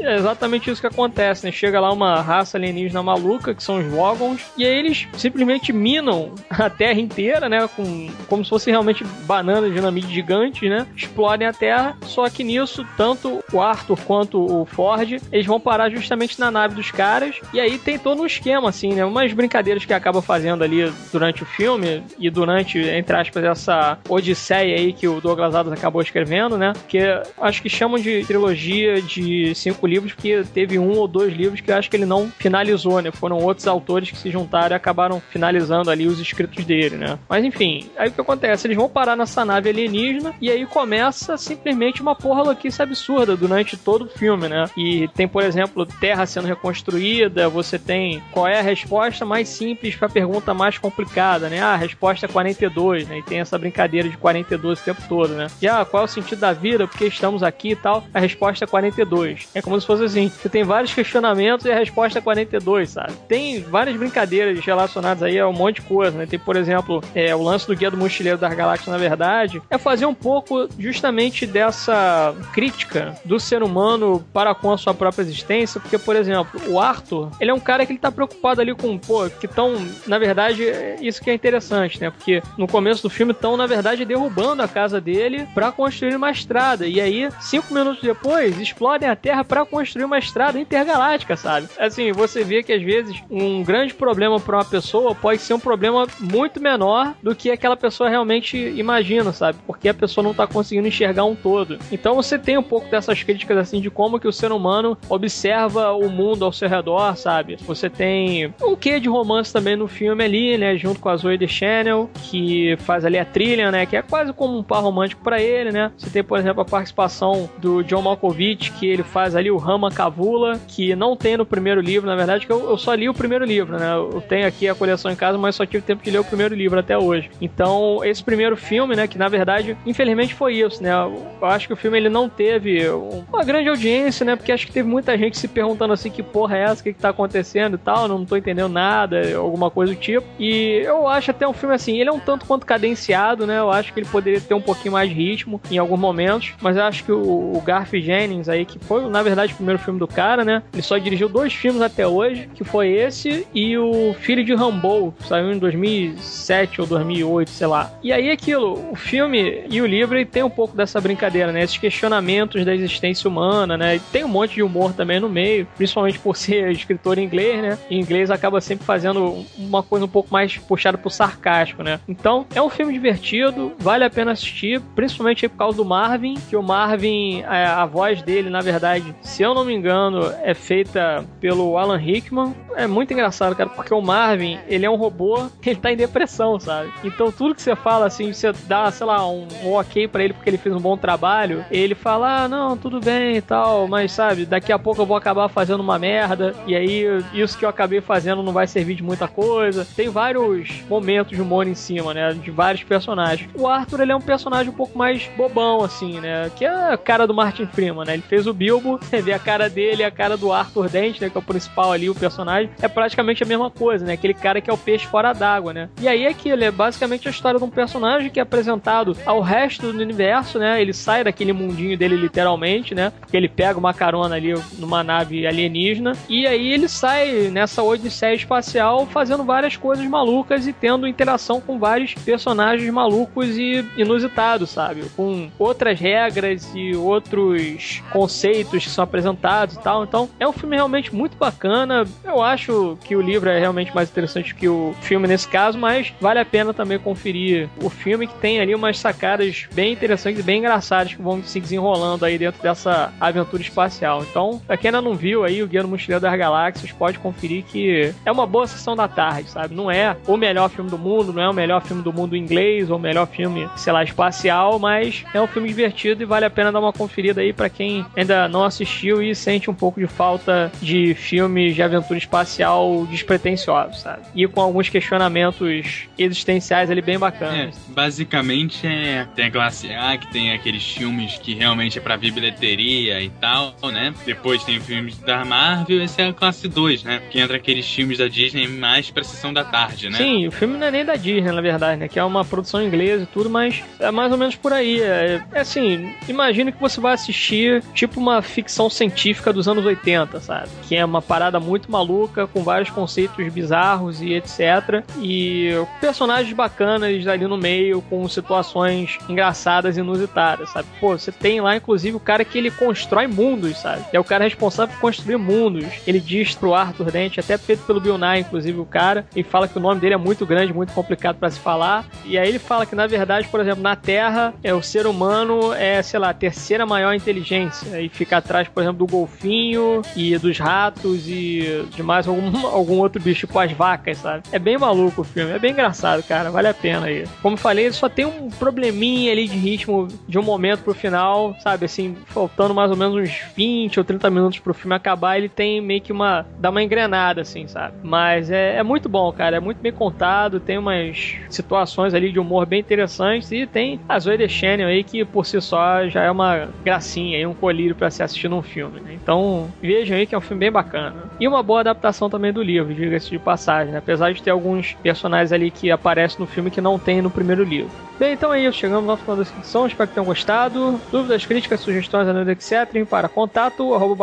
é exatamente isso que acontece, né? Chega lá uma raça alienígena maluca, que são os Vogons, e aí eles simplesmente minam a Terra inteira, né? Com, como se fosse realmente banana de dinamite gigante, né? Explodem a Terra, só que nisso, tanto o Arthur quanto o Ford, eles vão parar justamente na nave dos caras, e aí tem todo um esquema, assim, né? Umas brincadeiras que acaba fazendo ali durante o filme e durante, entre aspas, essa odisseia aí que o Douglas Adams acabou escrevendo, né? Que acho que chamam de trilogia de cinco livros, porque teve um ou dois livros que eu acho que ele não finalizou, né? Foram outros autores que se juntaram e acabaram finalizando ali os escritos dele, né? Mas enfim, aí o que acontece? Eles vão parar nessa nave alienígena e aí começa simplesmente uma porra louquice absurda durante todo o filme, né? E tem, por exemplo, Terra sendo reconstruída, você tem qual é a resposta mais simples para a pergunta mais complicada, né? ah, a resposta é 42, né? E tem essa brincadeira de 42 o tempo todo, né? E ah, qual é o sentido da vida? Porque estamos aqui e tal? A resposta é 42. É como se fosse assim: você tem vários questionamentos e a resposta é 42, sabe? Tem várias brincadeiras relacionadas aí a um monte de coisa, né? Tem, por exemplo, é, o lance do Guia do Mochileiro das Galáxias, na verdade, é fazer um pouco justamente dessa crítica do ser humano para com a sua própria existência, porque, por exemplo, o Arthur, ele é um cara que ele tá preocupado ali com, pô, que estão, na verdade, isso que é interessante, né? Porque no começo do filme estão, na verdade, derrubando a casa dele para construir uma estrada. E aí, cinco minutos depois, explodem a Terra para construir uma estrada intergaláctica, sabe? Assim, você vê que às vezes um grande problema para uma pessoa pode ser um problema muito menor do que aquela pessoa realmente imagina, sabe? Porque a pessoa não tá conseguindo enxergar um todo. Então você tem um pouco dessas críticas assim de como que o ser humano observa o mundo ao seu redor, sabe? Você tem um quê de romance também no filme ali, né? Junto com a Zoe Channel, que faz ali a trilha, né? Que é quase como um par romântico para ele, né? Você tem, por exemplo, a participação do John Malkovich, que ele faz ali o Rama Cavula, que não tem no primeiro livro, na verdade, que eu, eu só li o primeiro livro, né? Eu tenho aqui a coleção em casa, mas só tive tempo de ler o primeiro livro até hoje. Então, esse primeiro filme, né? Que na verdade, infelizmente foi isso, né? Eu acho que o filme ele não teve uma grande audiência, né? Porque acho que teve muita gente se perguntando assim: que porra é essa? O que, que tá acontecendo e tal? Não tô entendendo nada, alguma coisa do tipo. E eu acho até um filme assim, ele é um tanto quanto cadenciado, né? Eu acho que ele poderia ter um pouquinho mais de ritmo em alguns momentos, mas eu acho que o, o Garth Jennings aí, que foi na verdade o primeiro filme do cara, né? Ele só dirigiu dois filmes até hoje, que foi esse e o Filho de Rambo, que saiu em 2007 ou 2008, sei lá. E aí aquilo, o filme e o livro tem um pouco dessa brincadeira, né? Esses questionamentos da existência humana, né? E tem um monte de humor também no meio, principalmente por ser escritor em inglês, né? Em inglês acaba sempre fazendo uma coisa um pouco mais puxada pro sarcástico, né? Então, é um filme divertido, vale a pena assistir, principalmente por causa do Marvin, que o Marvin, é, a voz dele, na verdade, se eu não me engano, é feita pelo Alan Rickman. É muito engraçado, cara, porque o Marvin, ele é um robô, ele tá em depressão, sabe? Então, tudo que você fala, assim, você dá, sei lá, um, ok para ele porque ele fez um bom trabalho, ele fala, ah, não, tudo bem e tal, mas sabe, daqui a pouco eu vou acabar fazendo uma merda, e aí isso que eu acabei fazendo não vai servir de muita coisa. Tem vários momentos de humor em cima, né? De vários personagens. O Arthur, ele é um personagem um pouco mais bobão, assim, né? Que é a cara do Martin Freeman, né? Ele fez o Bilbo, vê a cara dele e a cara do Arthur Dent, né? Que é o principal ali, o personagem. É praticamente a mesma coisa, né? Aquele cara que é o peixe fora d'água, né? E aí é ele é basicamente a história de um personagem que é apresentado ao resto do universo, né? Ele sai daquele mundinho dele literalmente, né? Porque ele pega uma carona ali numa nave alienígena e aí ele sai nessa odisseia espacial fazendo várias coisas malucas e tendo interação com vários personagens malucos e inusitados, sabe? Com outras regras e outros conceitos que são apresentados e tal. Então, é um filme realmente muito bacana. Eu acho que o livro é realmente mais interessante que o filme nesse caso, mas vale a pena também conferir o filme que tem ali umas sacadas bem interessantes e bem engraçadas que vão se desenrolando aí dentro dessa aventura espacial. Então, pra quem ainda não viu aí o Guia do Mochileiro das Galáxias, pode conferir que é uma boa sessão da tarde, sabe? Não é o melhor filme do mundo, não é o melhor filme do mundo inglês ou o melhor filme, sei lá, espacial, mas é um filme divertido e vale a pena dar uma conferida aí para quem ainda não assistiu e sente um pouco de falta de filmes de aventura espacial despretensiosos, sabe? E com alguns questionamentos existenciais ali bem bacanas.
É, basicamente é tem a classe A que tem aqueles filmes que realmente é pra vir bilheteria e tal, né? Depois tem filmes da Marvel, esse é a classe 2, né? Que entra aqueles filmes da Disney mais pra sessão da tarde, né?
Sim, o filme não é nem da Disney, na verdade, né? Que é uma produção inglesa e tudo, mas é mais ou menos por aí. É, é assim, imagina que você vai assistir tipo uma ficção científica dos anos 80, sabe? Que é uma parada muito maluca, com vários conceitos bizarros e etc. E personagens bacanas ali no meio, com situações engraçadas e inusitadas, sabe? Pô, você tem lá, inclusive, o cara que ele constrói mundos, sabe? É o cara responsável por construir mundos. Ele diz pro Arthur Dent, até feito pelo Bill Nye, inclusive, o cara, e fala que o nome dele é muito grande, muito complicado para se falar. E aí ele fala que, na verdade, por exemplo, na Terra, é o ser humano é, sei lá, a terceira maior inteligência. E fica atrás, por exemplo, do golfinho e dos ratos e de mais algum, algum outro bicho, tipo as vacas, sabe? É bem maluco o filme, é bem engraçado, cara, vale a pena aí. Como falei, ele só tem um probleminha ali de ritmo de um momento pro final, sabe? Assim, faltando mais ou menos uns 20 ou 30 minutos pro filme acabar, ele tem meio que uma. dá uma engrenada, assim, sabe? Mas é, é muito bom, cara, é muito bem contado tem umas situações ali de humor bem interessantes e tem a Zoe Deschanel aí que por si só já é uma gracinha e um colírio para se assistir num filme. Né? Então vejam aí que é um filme bem bacana. E uma boa adaptação também do livro, diga-se de passagem, né? apesar de ter alguns personagens ali que aparecem no filme que não tem no primeiro livro. Bem, então é isso, chegamos ao final da descrição, espero que tenham gostado. Dúvidas, críticas, sugestões, etc. para contato arroba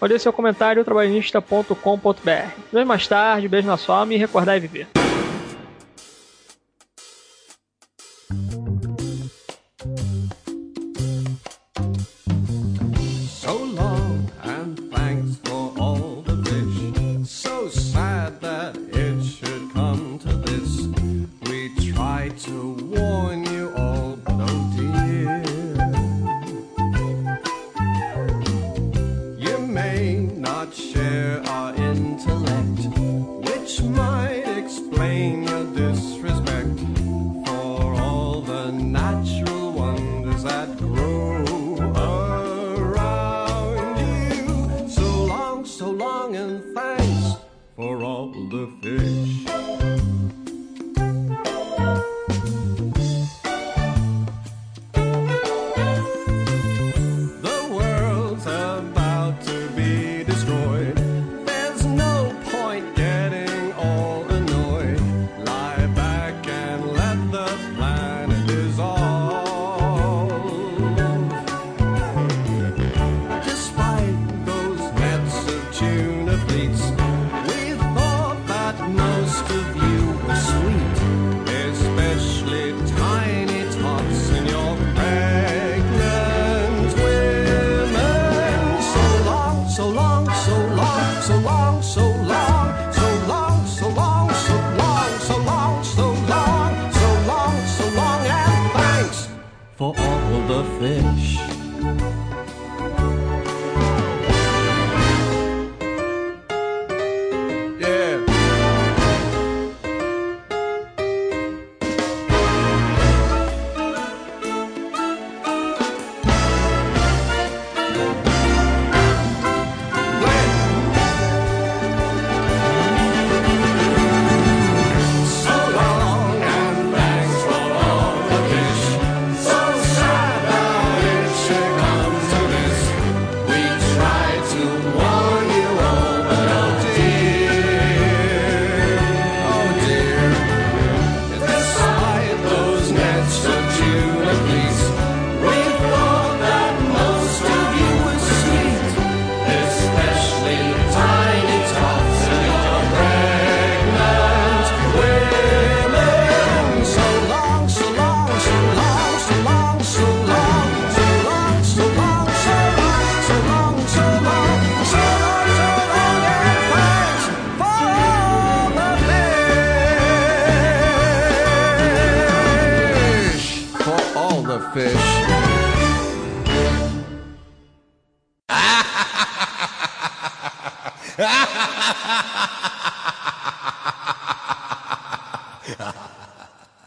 ou deixe seu comentário trabalhista.com.br. Vem mais tarde, beijo na sua alma e recordar e viver.
the fish.